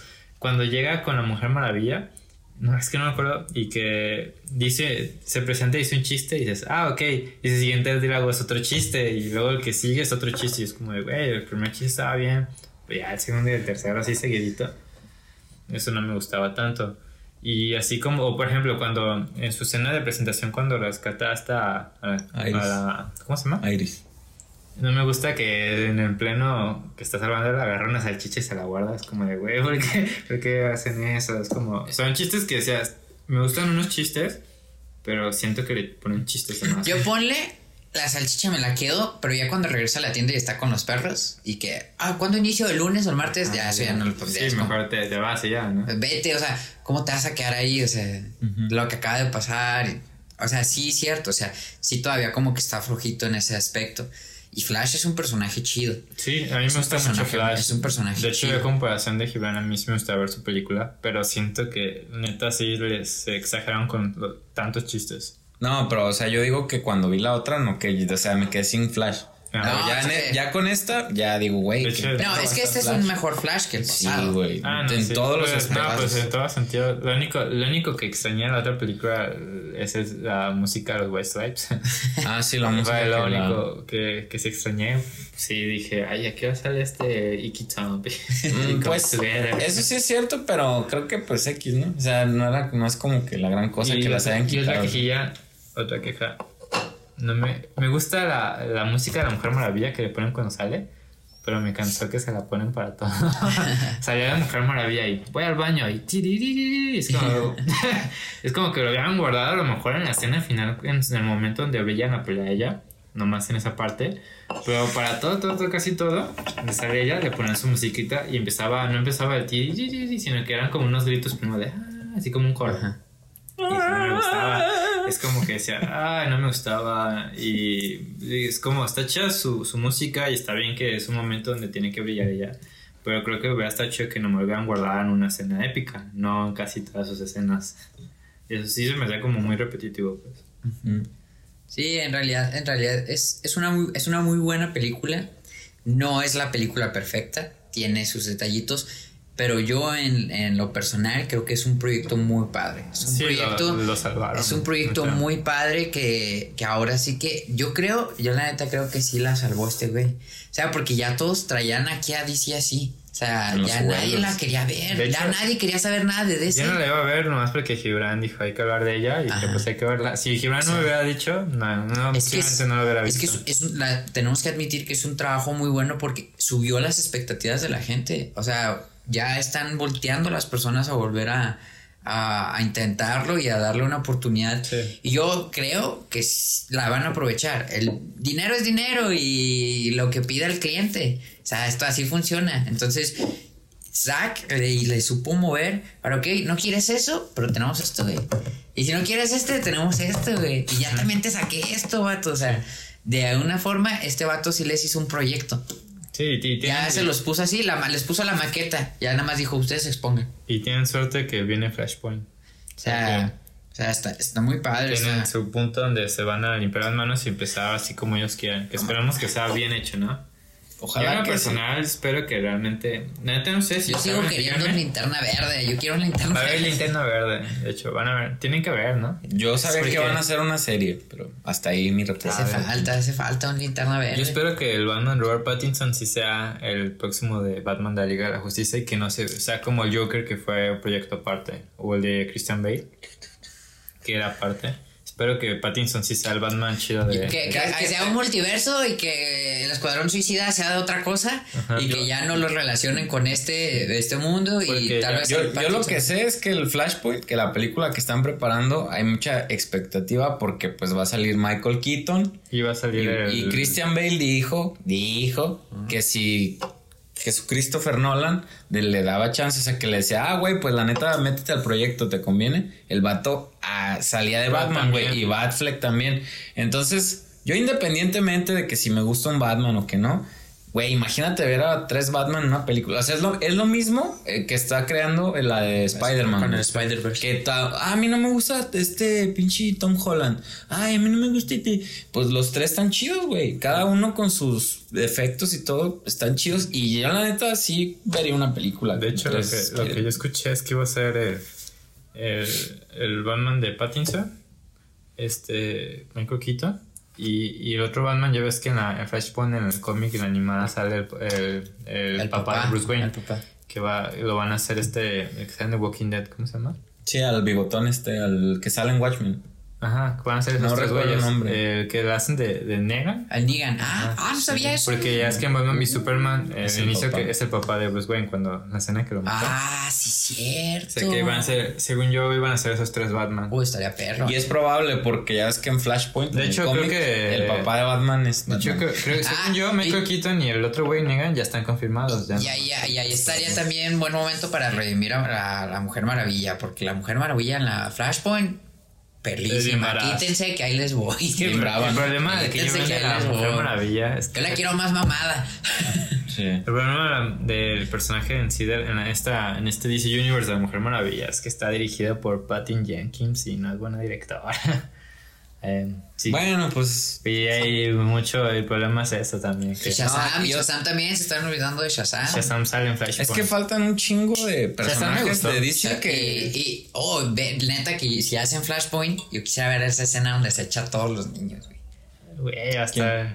cuando llega con la Mujer Maravilla, no es que no me acuerdo, y que dice, se presenta y dice un chiste y dices, ah, ok, y el siguiente diálogo es otro chiste y luego el que sigue es otro chiste y es como de, güey, el primer chiste estaba bien, pero ya el segundo y el tercero así seguidito. Eso no me gustaba tanto. Y así como, o por ejemplo, cuando en su escena de presentación, cuando rescata hasta a, a- a Iris. la. ¿Cómo se llama? Iris. No me gusta que en el pleno que está salvando le agarra una salchicha y se la guarda. Es como de, güey, ¿por qué, por qué hacen eso? Es como. Son chistes que, o sea, me gustan unos chistes, pero siento que le ponen chistes de más. Yo ponle la salchicha me la quedo, pero ya cuando regresa a la tienda y está con los perros y que, ah, ¿cuándo inicio? ¿El lunes o el martes? ya, eso ya no lo pondría. Sí, mejor te, te vas y ya, ¿no? Vete, o sea, ¿cómo te vas a quedar ahí? O sea, lo que acaba de pasar. o sea, sí, cierto. O sea, sí, todavía como que está flojito en ese aspecto. Y Flash es un personaje chido. Sí, a mí Es me gusta mucho Flash. es un personaje De hecho, chido. de comparación de Gibran, a mí sí me gusta ver su película, pero siento que neta sí les exageraron con tantos chistes. No, pero o sea, yo digo que cuando vi la otra, no que, o sea, me quedé sin flash. Ah, Pero No, ya, es en- que- ya con esta, ya digo, güey. Que- No, es que este es Flash. un mejor Flash que el Sí, pasado. güey. Ah, no, en sí. todos los Pues, aspectos. No, pues en todo sentido. Lo único, lo único que extrañé de la otra película es, es la música de los White Stripes. Ah, sí, la música. Fue que lo la- único que, que se extrañé. Sí, dije, ay, aquí va a salir este Iki Tomp. Mm, Pues eso sí es cierto, pero creo que pues X, ¿no? O sea, no, era, no es como que la gran cosa que las hayan Y otra quitado. quejilla, otra queja. No me, me gusta la, la música de la Mujer Maravilla que le ponen cuando sale, pero me cansó que se la ponen para todo. Salía la Mujer Maravilla y voy al baño y tiririri, es como, es como que lo habían guardado a lo mejor en la escena final, en el momento donde brillan la pelea ella, nomás en esa parte. Pero para todo, todo, todo, casi todo, donde sale ella, le ponían su musiquita y empezaba, no empezaba el ti, ti, ti, ti, sino que eran como unos gritos primero de, ah, así como un coro. Ajá. Y no me gustaba. Es como que decía, ay, no me gustaba. Y, y es como, está chida su, su música y está bien que es un momento donde tiene que brillar ella. Pero creo que hubiera estado chido que no me hubieran guardado en una escena épica, no en casi todas sus escenas. Y eso sí se me hacía como muy repetitivo, pues. Mm. Sí, en realidad, en realidad es, es, una muy, es una muy buena película. No es la película perfecta, tiene sus detallitos, pero yo en, en lo personal creo que es un proyecto muy padre. Es un Sí, proyecto, lo, lo salvaron. es un proyecto muy padre que, que ahora sí que yo creo, yo la neta creo que sí la salvó este güey. O sea, porque ya todos traían aquí a DC así. O sea, ya nadie la quería ver. De ya hecho, nadie quería saber nada de DC. Yo no la iba a ver nomás porque Gibran dijo hay que hablar de ella y que pues hay que verla. Si Gibran no me hubiera dicho, no, no, Es que es, no lo hubiera es visto. que es, es un- la- tenemos que admitir que es un trabajo muy bueno porque subió las expectativas de la gente. O sea, ya están volteando las personas a volver a, a- a intentarlo y a darle una oportunidad. Sí. Y yo creo que la van a aprovechar. El dinero es dinero y lo que pida el cliente. O sea, esto así funciona. Entonces, Zack y le supo mover. Pero ok, no quieres eso, pero tenemos esto, güey. Y si no quieres este, tenemos esto, güey. Y ya también te saqué esto, vato. O sea, de alguna forma, este vato sí les hizo un proyecto. Sí, y tienen, Ya se los puso así, la, les puso la maqueta. Ya nada más dijo, ustedes expongan. y tienen suerte que viene Flashpoint. O sea, o sea está, está muy padre. Tienen su punto donde se van a limpiar las manos y empezar así como ellos quieran. Que esperamos que sea bien hecho, ¿no? Ojalá Yo en lo que sí. personal espero que realmente... Neta no sé si... Yo sigo queriendo explicarme. linterna verde. Yo quiero una linterna Va a haber verde. linterna verde. De hecho, van a ver... Tienen que ver, ¿no? Yo sabía que van a hacer una serie, pero hasta ahí mi Hace reporte. falta, hace falta un linterna verde. Yo espero que el Batman Robert Pattinson sí sea el próximo de Batman de la Liga de la Justicia y que no se, sea como el Joker que fue un proyecto aparte o el de Christian Bale que era aparte. Espero que Pattinson sí sea el Batman chido de... Que, que- que sea un multiverso y que el Escuadrón Suicida sea de otra cosa Ajá. y que ya no lo relacionen con este, este mundo y tal ya- vez... Yo, lo que sé es que el Flashpoint, que la película que están preparando, hay mucha expectativa porque pues va a salir Michael Keaton Iba a y, salir el... y Christian Bale dijo, dijo que si Jesús Christopher Nolan de- le daba chance, o sea que le decía, ah, güey, pues la neta, métete al proyecto, ¿te conviene? El vato ah, salía de Bat Batman, güey, y Batfleck también. Entonces, yo independientemente de que si me gusta un Batman o que no, güey, imagínate ver a tres Batman en una película. O sea, es lo, es lo mismo eh, que está creando la de Spider-Man. Con el. Spider-Verse. Que ta- ah, a mí no me gusta este pinche Tom Holland. Ay, a mí no me gusta este. Pues los tres están chidos, güey. Cada uno con sus defectos y todo están chidos. Y yo, la neta, sí vería una película. De hecho, lo que, Entonces, lo que yo escuché es que iba a ser el, el, el Batman de Pattinson, este, Michael Keaton, y, y el otro Batman, ya ves que en la en Flashpoint, en el cómic, en la animada, sale el, el, el El papá, papá, de Bruce Wayne, papá. que va, lo van a hacer este, el que está en The Walking Dead, ¿cómo se llama? Sí, al bigotón este, al que sale en Watchmen. Ajá, van a ser esos No tres el güeyes, nombre. eh, que lo hacen de, de Negan. Al Negan. Ah, ah, no sabía eso. Porque ya es que en Batman v Superman, eh, Es el el inicio papá. que es el papá de Bruce Wayne, cuando la escena que lo mató. Ah, sí, cierto. O sea que iban a ser, según yo, iban a ser esos tres Batman. Uy, estaría perro. Y es probable porque ya ves que en Flashpoint. De en el hecho, creo cómic, que- El papá de Batman es. De hecho, Batman. creo, creo- según Ah, yo, Michael y- Keaton y el otro güey Negan ya están confirmados. Ya. Y ahí, y ahí estaría también buen momento para redimir a la, a la Mujer Maravilla, porque la Mujer Maravilla en la Flashpoint, Bien barato. Quítense que ahí les voy. el, el problema de que yo ahí la Mujer. Maravilla es que Yo la quiero más mamada. Sí. el problema del personaje en sí en esta en este DC Universe de la Mujer Maravilla es que está dirigida por Patty Jenkins y no es buena directora. Eh, sí. Bueno, pues. Y hay mucho, el problema es eso también. Que Shazam, No, y Shazam también se están olvidando de Shazam. Shazam sale en Flashpoint. Es que faltan un chingo de me personajes de sea, que. y, y- oh, neta que si hacen Flashpoint, yo quisiera ver esa escena donde se echa a todos los niños, güey. Güey, hasta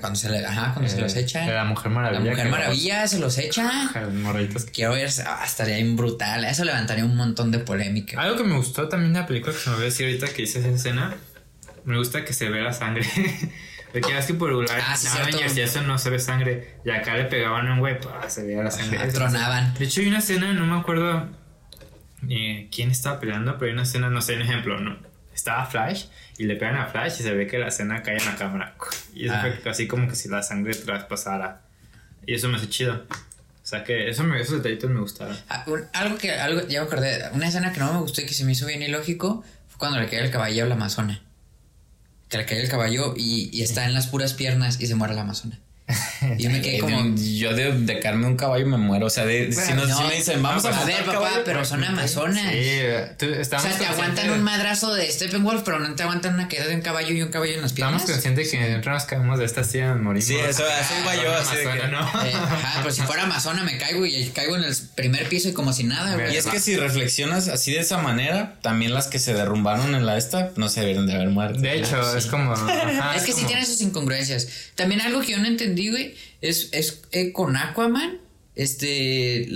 cuando se le, ajá, cuando se los echa. La Mujer Maravilla. La Mujer que- Maravilla se los echa. Los morritos que- Quiero ver, ah, estaría bien brutal. Eso levantaría un montón de polémica. Algo que me gustó también de la película que se me va a decir ahorita que hice esa escena, me gusta que se ve la sangre. Porque ya es que por regular Ah, sí, y eso no se ve sangre. Y acá le pegaban a un güey, pues se veía la sangre. Ajá, tronaban. De hecho, hay una escena, no me acuerdo eh, quién estaba peleando, pero hay una escena, no sé, un ejemplo, ¿no? Estaba Flash y le pegan a Flash y se ve que la escena cae en la cámara. Y eso Ah. fue así como que si la sangre traspasara. Y eso me hace chido. O sea que eso me, esos detallitos me gustaron. Ah, un- algo que, algo, ya me acordé, una escena que no me gustó y que se me hizo bien ilógico fue cuando le cae el caballo a la amazona. Que le cae el caballo y, y está en las puras piernas y se muere la amazona. Y yo me quedé Eh, como... de- yo de, de caerme un caballo me muero. O sea, de, si, nos, no, si me dicen, vamos a, a ver, papá, caballo, pero son amazonas. Sí, tú, O sea, te aguantan un madrazo de Steppenwolf, pero no te aguantan una caída de un caballo y un caballo en las piernas. Estamos conscientes que dentro nos caemos de esta silla morimos. Sí, eso- eso iba yo, Ah, así de que- ¿no? Eh, ajá, pero si fuera amazona me caigo y caigo en el primer piso y como si nada, güey. Y es que si reflexionas así de esa manera, también las que se derrumbaron en la esta no se debieron de haber muerto. De hecho, es como. ajá, es que sí como- tiene sus incongruencias. También algo que yo no entendí, güey, es, es eh, con Aquaman, este,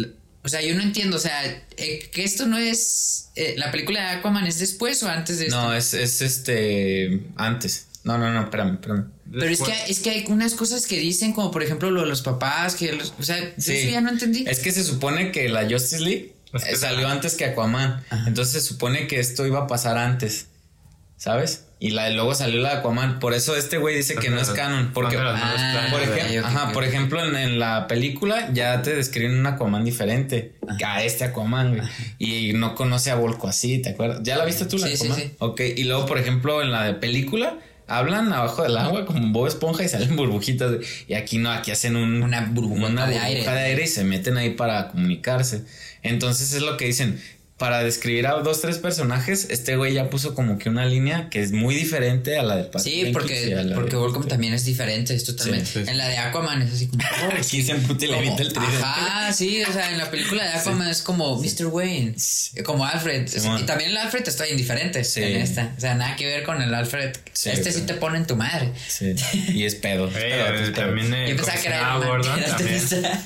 o sea, yo no entiendo, o sea, eh, que esto no es, eh, la película de Aquaman es después o antes de esto. No, es, es este antes. No, no, no, espérame, espérame. Pero es que, es que hay unas cosas que dicen, como por ejemplo lo de los papás, que los- o sea, Sí. eso ya no entendí. Es que se supone que la Justice League Es salió antes que Aquaman. Entonces se supone que esto iba a pasar antes. ¿Sabes? Y la, luego salió la de Aquaman. Por eso este güey dice que no es canon. Porque, de Ah, por, de- ejemplo, ajá, por ejemplo, en, en la película ya te describen un Aquaman diferente a este Aquaman, güey. Y no conoce a Volco así, ¿te acuerdas? ¿Ya la viste tú la Sí, sí, Aquaman? sí. Ok, y luego, por ejemplo, en la de película, hablan abajo del agua como Bob Esponja y salen burbujitas. Y aquí no, aquí hacen un, Una de burbuja aire. de aire y se meten ahí para comunicarse. Entonces es lo que dicen. Para describir a dos, tres personajes, este güey ya puso como que una línea que es muy diferente a la de Pat Sí, porque, porque Volcom también es diferente, es totalmente. Sí, sí. En la de Aquaman es así como. oh, Aquí se emputa y le evita el tridente. Ajá, sí, o sea, en la película de Aquaman es como Mr. Wayne, como Alfred. Y también el Alfred está indiferente Sí. en esta. O sea, nada que ver con el Alfred. Sí, este sí te pone en tu madre. Sí, y es pedo. es pedo, es pedo. también eh, Yo pensaba que era Gordon también.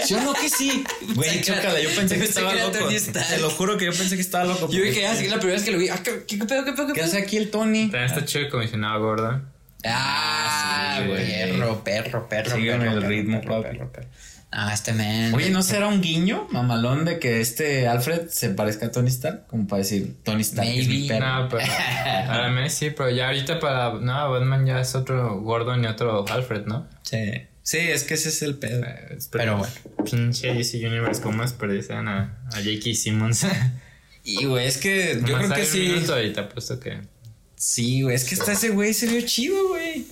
Yo no que sí. Güey, chócala, yo pensé que estaba loco. Te lo juro que yo pensé que estaba loco. Yo dije, así la primera vez que lo vi. Ah, ¿qué, qué pedo, qué pedo, qué ¿Qué pedo? hace aquí el Tony? También está chido el comisionado Gordon. Ah, sí, güey. perro, perro, perro. Perro, el perro, ritmo, perro, papi. perro, perro. Ah, este man. Oye, ¿no será un guiño mamalón de que este Alfred se parezca a Tony Stark? Como para decir, Tony Stark es mi Maybe. perro. No, pero. A la vez sí, pero ya ahorita para. No, Batman ya es otro Gordon y otro Alfred, ¿no? Sí. Sí, es que ese es el pedo. Eh, Pero bueno. Pinche DC Universe, ¿cómo desperdician a, a J.K. Simmons? Y, güey, es que yo creo que sí. minuto ahorita, puesto que. Sí, güey, es que hasta ese güey se vio chido, güey.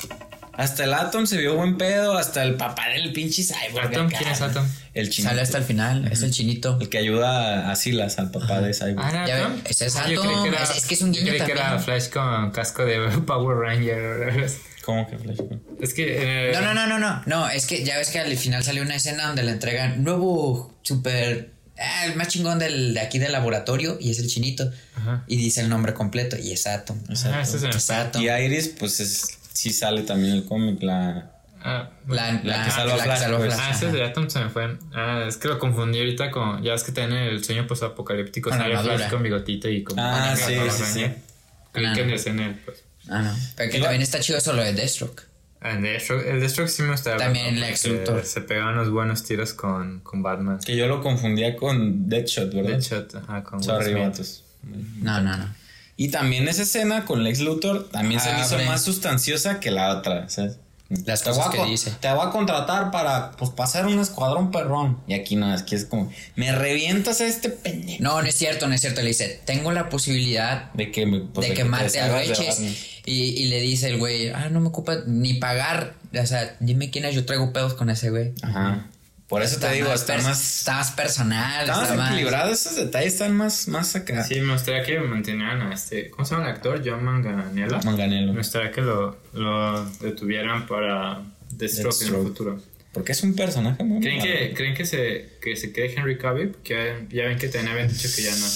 Hasta el Atom se vio buen pedo, hasta el papá del pinche Cyborg. Atom. ¿quién es Atom? El chino. Sale hasta el final, es el chinito. El que ayuda a Silas, al papá de Cyborg. Ah, ¿era Ya Atom? ve, ese es yo Atom, creí que era- es- es que es un yo guiño creí que era también. Flash con casco de Power Ranger. ¿Cómo que Flash? Es que. eh, No, no, no, no, no. No, es que ya ves que al final salió una escena donde le entregan nuevo super. Ah, el más chingón del, de aquí del laboratorio y es el chinito. Ajá. Y dice el nombre completo y es Atom. Ah, ese es el- Es Atom. Y Iris, pues es, sí sale también el cómic, la... Ah, La, la, que salva la Flash, salva pues. Flash, Ah, ese de Atom se me fue. Ah, es que lo confundí ahorita con. Ya ves que tiene el sueño posapocalíptico. Con Sale. Flash con bigotito y con. Ah, sí, sí, sí. Creí Ah. que es en él, pues. Ah, no. Pero que también está chido eso lo de Deathstroke. Ah, el Deathstroke, el Deathstroke sí me gusta. También. Lex Luthor. Se pegaban unos buenos tiros con, con Batman. Que yo lo confundía con Deadshot, ¿verdad? Deadshot, ajá, con Sorry. No, no, no. Y también esa escena con Lex Luthor también se me hizo hombre. más sustanciosa que la otra, ¿sabes? Las Te cosas que dice. Te voy a contratar para, pues, pasar un escuadrón perrón. Y aquí no, es que es como, me revientas a este pendejo. No, no es cierto, no es cierto. Le dice, tengo la posibilidad De que me, pues, de que te mate a deshagas de Reches. Batman. Y, y le dice el güey, ah, no me ocupa ni pagar. O sea, dime quién es, yo traigo pedos con ese güey. Ajá. Por eso te digo, está más, Está más personal. está más está más- equilibrado. Esos detalles están más, más acá. Sí, me gustaría que mantenieran a este. ¿Cómo se llama el actor? John Manganiello. Manganelo. Me gustaría que lo, lo detuvieran para Deathstroke en el futuro. Porque es un personaje muy ¿Creen malo. que, ¿Creen que se, que se quede Henry Cavill? Que ya ven que tenía habían dicho que ya no.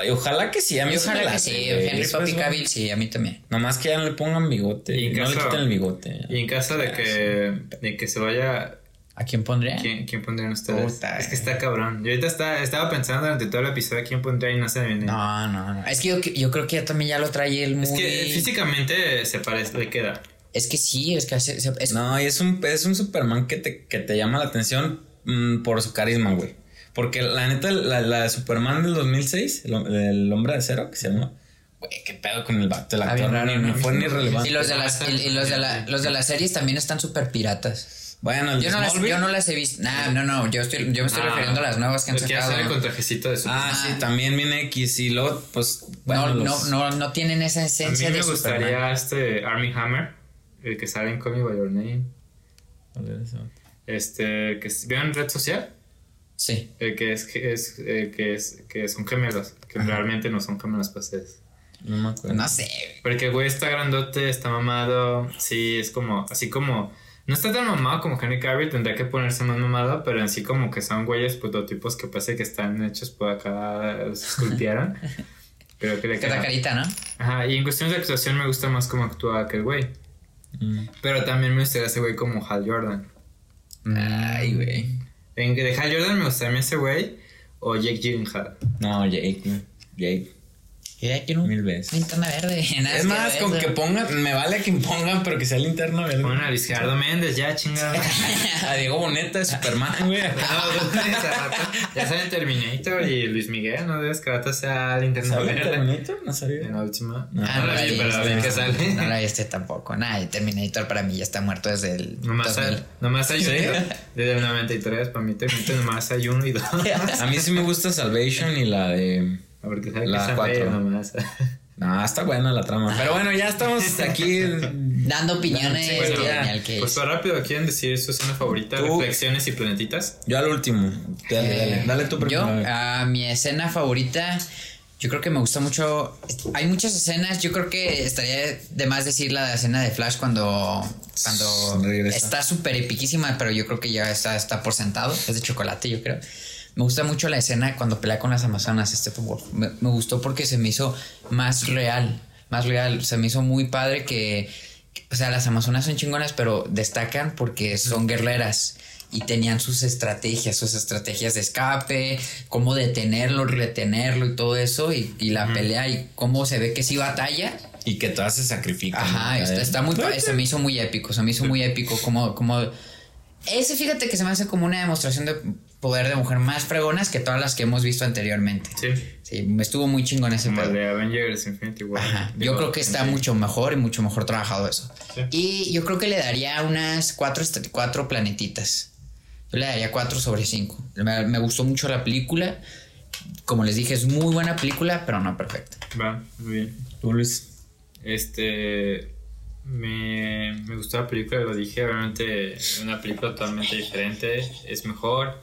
Ay, ojalá que sí, a mí ojalá que sí. Henry Papi Cavill, sí, a mí también. Nomás que ya no le pongan bigote. Y en no le quiten el bigote. Y en caso de que, de que se vaya, ¿A quién pondría? ¿quién, quién pondrían ustedes? Puta, es que eh. está cabrón. Yo ahorita está, estaba pensando durante todo el episodio quién pondría y no se me viene. No, no, no. Es que yo, yo creo que ya también ya lo trae él muy... Es que físicamente se parece, le queda. Es que sí, es que hace- se- es- No, y es un, es un Superman que te, que te llama la atención mm, por su carisma, güey. Porque la neta, la, la Superman del 2006, el, el hombre de acero, que se llama, Güey, qué pedo con el vato. El actor bien raro, ni- ¿no? no fue ni relevante. Y los de las, y, y los de la, los de las series también están súper piratas. Bueno, el Yo de no, las, yo no las he visto. Nah, no, no. Yo, estoy, yo me estoy Ah, refiriendo a las nuevas que han Los que ya sacado. sale con trajecito de su. Ah, sí, también viene X. Y luego, pues. Bueno, no, los- no, no, no tienen esa a mí esencia me de gustaría Superman. este Army Hammer, el que sale en Call Me By Your Name. Este, que ¿vieron Red Social? Sí. El que es, que es, el que es, que son gemelos, que realmente no son gemelos pases. No me acuerdo. No sé. Porque el güey está grandote, está mamado. Sí, es como, así como. No está tan mamado como Henry Cavill, tendría que ponerse más mamado, pero en sí como que son güeyes prototipos que parece que están hechos por acá, los esculpieron. Creo que le Que la queda. carita, ¿no? Ajá, y en cuestiones de actuación me gusta más cómo actúa que el güey. Mm. Pero también me gustaría ese güey como Hal Jordan. Ay, güey. De Hal Jordan me gustaría ese güey o Jake Gyllenhaal. No, Jake. Jake. Que. Mil veces. Linterna verde. Nada Es más, con que pongan. Me vale que pongan, pero que sea linterna verde. Ponen a Luis Gerardo Méndez, ya chingada. A Diego Boneta de Superman, güey. No, ya sale Terminator y Luis Miguel, ¿no? Debes que ahora sea linterna ¿Sabe verde. Terminator? No sabía. En la última. No. Ah, no la vi, pero la vi que sale. No la viste tampoco. Nada, Terminator para mí ya está muerto desde el Nomás 2000. hay, nomás hay ¿Sí? uno. Desde el 93, para mí Terminator nomás hay uno y dos. A mí sí me gusta Salvation y la de. A ver, que sabe La que cuatro. nomás. No, está buena la trama. Pero bueno, ya estamos aquí. Dando opiniones. Sí, que bueno, ya. genial que Pues rápido, ¿quieren decir su escena favorita? Tú. Reflexiones y planetitas. Yo al último. Dale, dale. Eh, Dale tú Yo, primero. ah, mi escena favorita, yo creo que me gusta mucho. Hay muchas escenas, yo creo que estaría de más decir la escena de Flash cuando. Cuando Regresa. está súper epiquísima, pero yo creo que ya está, está por sentado. Es de chocolate, yo creo. Me gusta mucho la escena cuando pelea con las Amazonas, este fútbol. Me, me gustó porque se me hizo más real. Más real. Se me hizo muy padre que. O sea, las Amazonas son chingonas, pero destacan porque son guerreras y tenían sus estrategias, sus estrategias de escape, cómo detenerlo, retenerlo y todo eso, y, y la pelea y cómo se ve que sí batalla. Y que todas se sacrifican. Ajá, está, está muy padre, se me hizo muy épico, se me hizo muy épico, como, como... Ese fíjate que se me hace como una demostración de poder de mujer más fregonas que todas las que hemos visto anteriormente. Sí. Sí, me estuvo muy chingón ese Como el pedo. de Avengers Infinity War. Ajá, Digo, yo creo que está Infinity- mucho mejor y mucho mejor trabajado eso. Sí. Y yo creo que le daría unas cuatro, cuatro planetitas. Yo le daría cuatro sobre cinco. Me, me gustó mucho la película. Como les dije, es muy buena película, pero no perfecta. Va, muy bien. Tú, Luis. Este. Me, me gustó la película, lo dije, obviamente una película totalmente diferente, es mejor.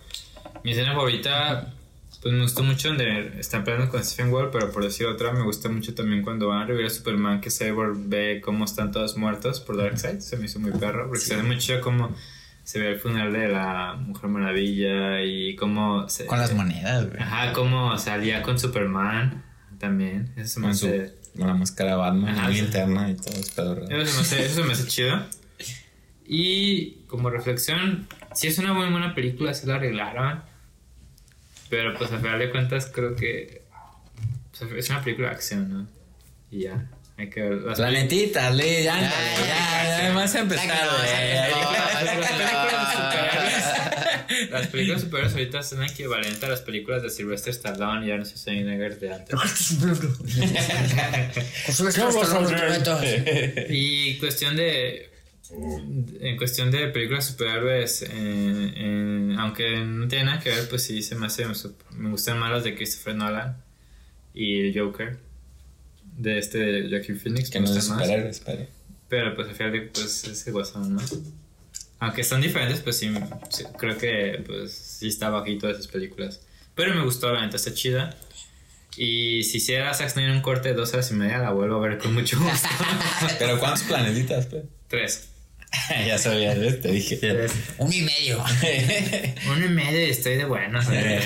Mi escena favorita, pues me gustó mucho donde están peleando con Stephen Wall, pero por decir otra, me gusta mucho también cuando van a revivir a Superman, que Cyborg ve cómo están todos muertos por Darkseid, se me hizo muy perro, porque se ve muy chido cómo se ve el funeral de la Mujer Maravilla y cómo... Se, Con las monedas, güey. Ajá, cómo salía con Superman también, eso se me su, hace... la máscara Batman, sí. linterna y todo. Es pedo, ¿verdad? Eso se, me hace, eso se me hace chido. Y como reflexión, si es una muy buena película, se la arreglaron. Pero pues a final de cuentas creo que pues, es una película de acción, ¿no? Y ya, hay que ver. Las Planetita, le, ya, ya, ya. Las películas superiores ahorita son equivalentes a las películas de Sylvester Stallone y Arnold Schwarzenegger de antes. Y cuestión de. En cuestión de películas superhéroes, eh, eh, aunque no tiene nada que ver, pues sí se me hace. Me gustan más las de Christopher Nolan y el Joker. De este Joaquin Phoenix. Que me no es de gustan más. superhéroes, pero. Pero pues al final pues es el guasón, ¿no? Aunque son diferentes, pues sí, sí, creo que pues sí está bajito de esas películas. Pero me gustó, la neta está chida. Y si hiciera Zack Snyder un corte de dos horas y media, la vuelvo a ver con mucho gusto. Pero ¿cuántos planetitas, pues? Tres. ya sabía, te dije. Tres. Uno y medio. Uno y medio y estoy de buenas. ¿eh?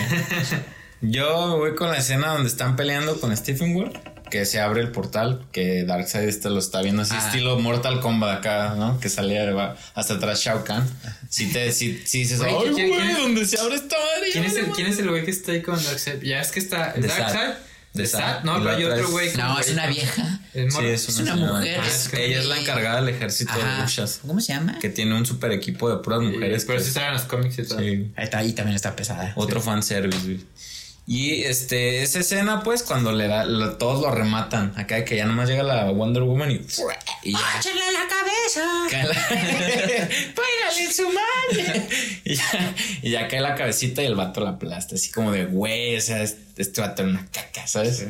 Yo voy con la escena donde están peleando con Stephen Wall, que se abre el portal, que Darkseid este lo está viendo así, Ah. estilo Mortal Kombat acá, ¿no? Que salía hasta atrás Shao Kahn. Si te, si, si dices, ay, ¿quién- quién- güey, es? donde se abre esta madre. ¿Quién es, el, ¿Quién es el güey que está ahí con Darkseid? Ya es que está. ¿Es De. Darkseid? De ¿De Sad. No, pero hay otro es- güey. No, es una vieja. Es, Sí, es Es una, una señora. mujer, Ah, es que ella es la encargada del ejército de Ajá. Bushas, ¿Cómo se llama? que tiene un super equipo de puras mujeres. Pero que- sí salen los cómics y todo. sí, Ahí está, ahí también está pesada. otro fanservice, güey. Y este, esa escena, pues, cuando le da, lo- todos lo rematan. Acá que ya nomás llega la Wonder Woman y. y ya. ¡Échale la cabeza! cae la- ¡Pégale en su madre! y, ya, y ya cae la cabecita y el vato la aplasta. Así como de, güey, o sea, este este vato era una caca, ¿sabes?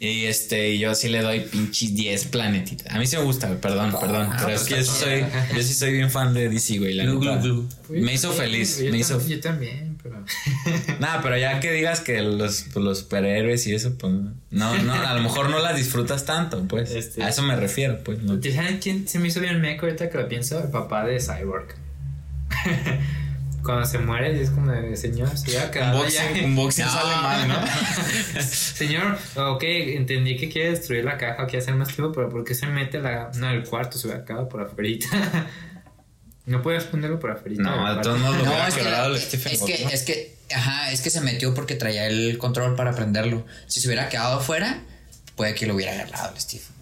Y este, yo sí le doy pinches 10 planetitas. A mí sí me gusta, perdón, perdón. pero es que yo sí, soy, yo sí soy bien fan de DC, güey. la Glu, neta. glu, Me hizo feliz. Yo, Me hizo. yo también, pero. Nada, pero ya que digas que los, pues, los superhéroes y eso, pues no, no, a lo mejor no las disfrutas tanto, pues. Este- A eso me refiero, pues. no. ¿Saben quién se me hizo bien meco ahorita que lo pienso? El papá de Cyborg. Cuando se muere, es como de señor, se hubiera Un quedado boxing, un boxing No. sale mal, ¿no? Señor, ok, entendí que quiere destruir la caja o quiere hacer más tiempo, pero ¿por qué se mete la, no, el cuarto? Se hubiera quedado por afuera. No puedes ponerlo por afuera. No, de todos modos lo No, es que, quebrado el es, Stephen que, Hawking. es que, ajá, es que se metió porque traía el control para prenderlo. Si se hubiera quedado afuera, puede que lo hubiera agarrado el Stephen.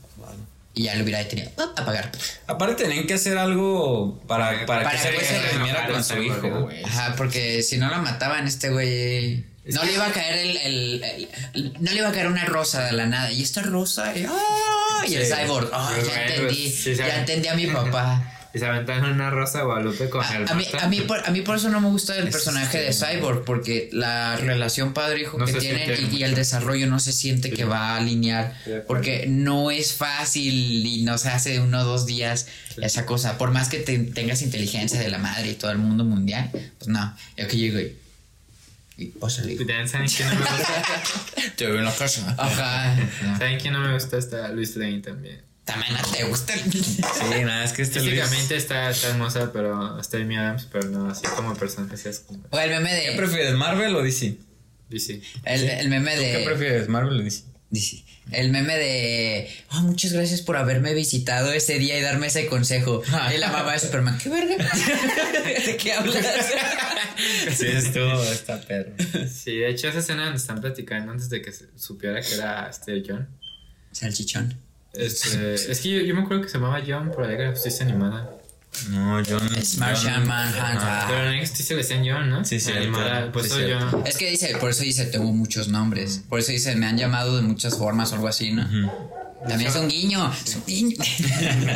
Y ya lo hubiera detenido. Apagar. Aparte tenían que hacer algo para, para, Para que güey que se redimiera con su hijo. Ajá, porque si no lo mataban, este güey. No le iba a caer el, el- el- el- No le iba a caer una rosa de la nada. Y esta rosa. Y, ¡ah! y el cyborg. ¡ah, ya bueno, entendí. sí, ya entendí a mi papá. Y se aventaron una rosa de Guadalupe con A, el a mí, a, mí por, a mí por eso no me gusta el Es personaje de Cyborg, porque la relación padre-hijo No que tienen y, y el desarrollo no se siente que va a alinear, porque no es fácil y no se hace de uno o dos días esa cosa. Por más que te- tengas inteligencia de la madre y todo el mundo mundial, pues no. Yo que llego y. y pásale. ¿Saben quién no me gusta? Te veo en la casa. Ajá. no. ¿Saben quién no me gusta? Está Luis Lane también. También no te gusta. Sí, nada, es que este. Físicamente está, está hermosa, pero está Amy Adams, pero no, así como personaje sí es como O el meme ¿Qué de. prefieres, Marvel o DC? DC. El, el meme de. ¿Qué prefieres, Marvel o DC? Dice, el meme de, oh, muchas gracias por haberme visitado ese día y darme ese consejo. Y la mamá de Superman, ¿qué verga? ¿De qué hablas? Sí, estuvo, está perro. Sí, de hecho esa escena donde están platicando antes de que supiera que era este John. Salchichón. Este, es que yo, yo me acuerdo que se llamaba John por ahí que la justicia animada. No, no. Es Martian Manhunter. Pero en la justicia le decían John, ¿no? Sí, sí, Animada, claro. pues Sí, soy cierto. yo. Es que dice, por eso dice, tengo muchos nombres. Por eso dice, me han llamado de muchas formas o algo así, ¿no? También es un guiño. Es un guiño.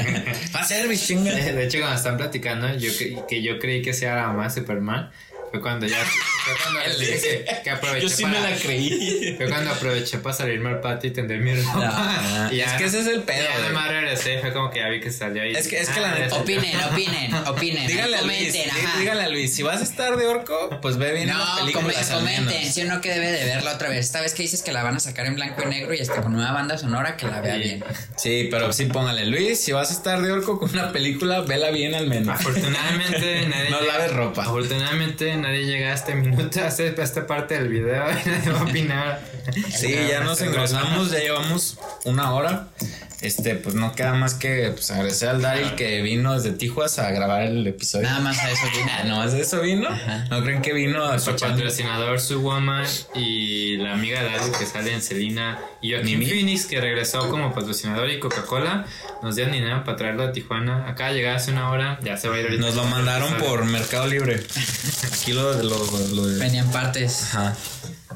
Va a ser, mi chinga. De hecho, cuando están platicando, yo cre- que yo creí que sea la mamá de Superman, fue cuando ya. Fue cuando que, que aproveché Yo sí para, me la creí. Fue cuando aproveché para salirme al patio y tender mi ropa. Ah, y es que ese es el pedo, ya nomás regresé, fue como que ya vi que salió ahí. Es que- es que la Ah, neta- ya opinen, opinen, opinen. Dígale a Luis, ajá. dígale a Luis, si vas a estar de orco, pues ve bien las No, películas menos. comenten, si no que debe de verla otra vez. Esta vez que dices que la van a sacar en blanco y negro y hasta con nueva banda sonora, que la vea Sí. bien. Sí, pero sí póngale, Luis, si vas a estar de orco con una película, vela bien al menos. Afortunadamente nadie No laves ropa. Afortunadamente nadie llega a este minuto, a este- esta parte del video y nadie va a opinar. Sí, ya nos engrosamos, ya llevamos una hora. Este, pues no queda más que pues, agradecer al Daryl que vino desde Tijuas a grabar el episodio. Nada más a eso vine. Ah, ¿no más de eso vino? ¿No creen que vino a Su patrocinador, su woman y la amiga de Daryl que sale en Selena y Joaquin Mimi. Phoenix que regresó como patrocinador y Coca-Cola nos dieron dinero para traerlo a Tijuana. Acá llega hace una hora, ya se va a ir ahorita. Nos lo mandaron por Mercado Libre. Aquí lo, lo, lo de- Venían partes. Ajá.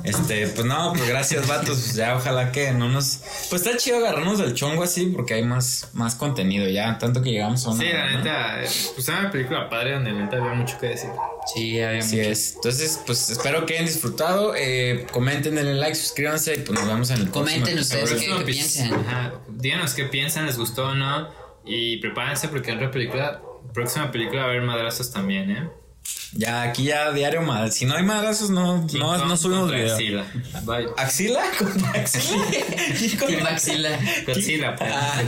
Este, pues no, pues gracias, vatos. Pues ya ojalá que no nos. Pues está chido agarrarnos del chongo así porque hay más, más contenido ya. Tanto que llegamos a una. Sí, la hora, ¿no? neta, eh, pues era una película padre donde la neta había mucho que decir. Sí, había Así mucho. es. Entonces, pues espero que hayan disfrutado. Eh, comenten, denle like, suscríbanse y pues nos vemos en el Comenten próximo ustedes qué- qué piensan. Ajá, díganos qué piensan, les gustó o no. Y prepárense porque en otra película, próxima película va a haber madrazos también, ¿eh? Ya, aquí ya diario mal. Si no hay madrazos, no, King no, Kong no subimos video. Godzilla. Bye. ¿Axila? ¿Contra axila? Team Axila. Godzilla, pues. Ah,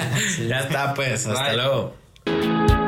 ya está, pues. Hasta Bye. luego.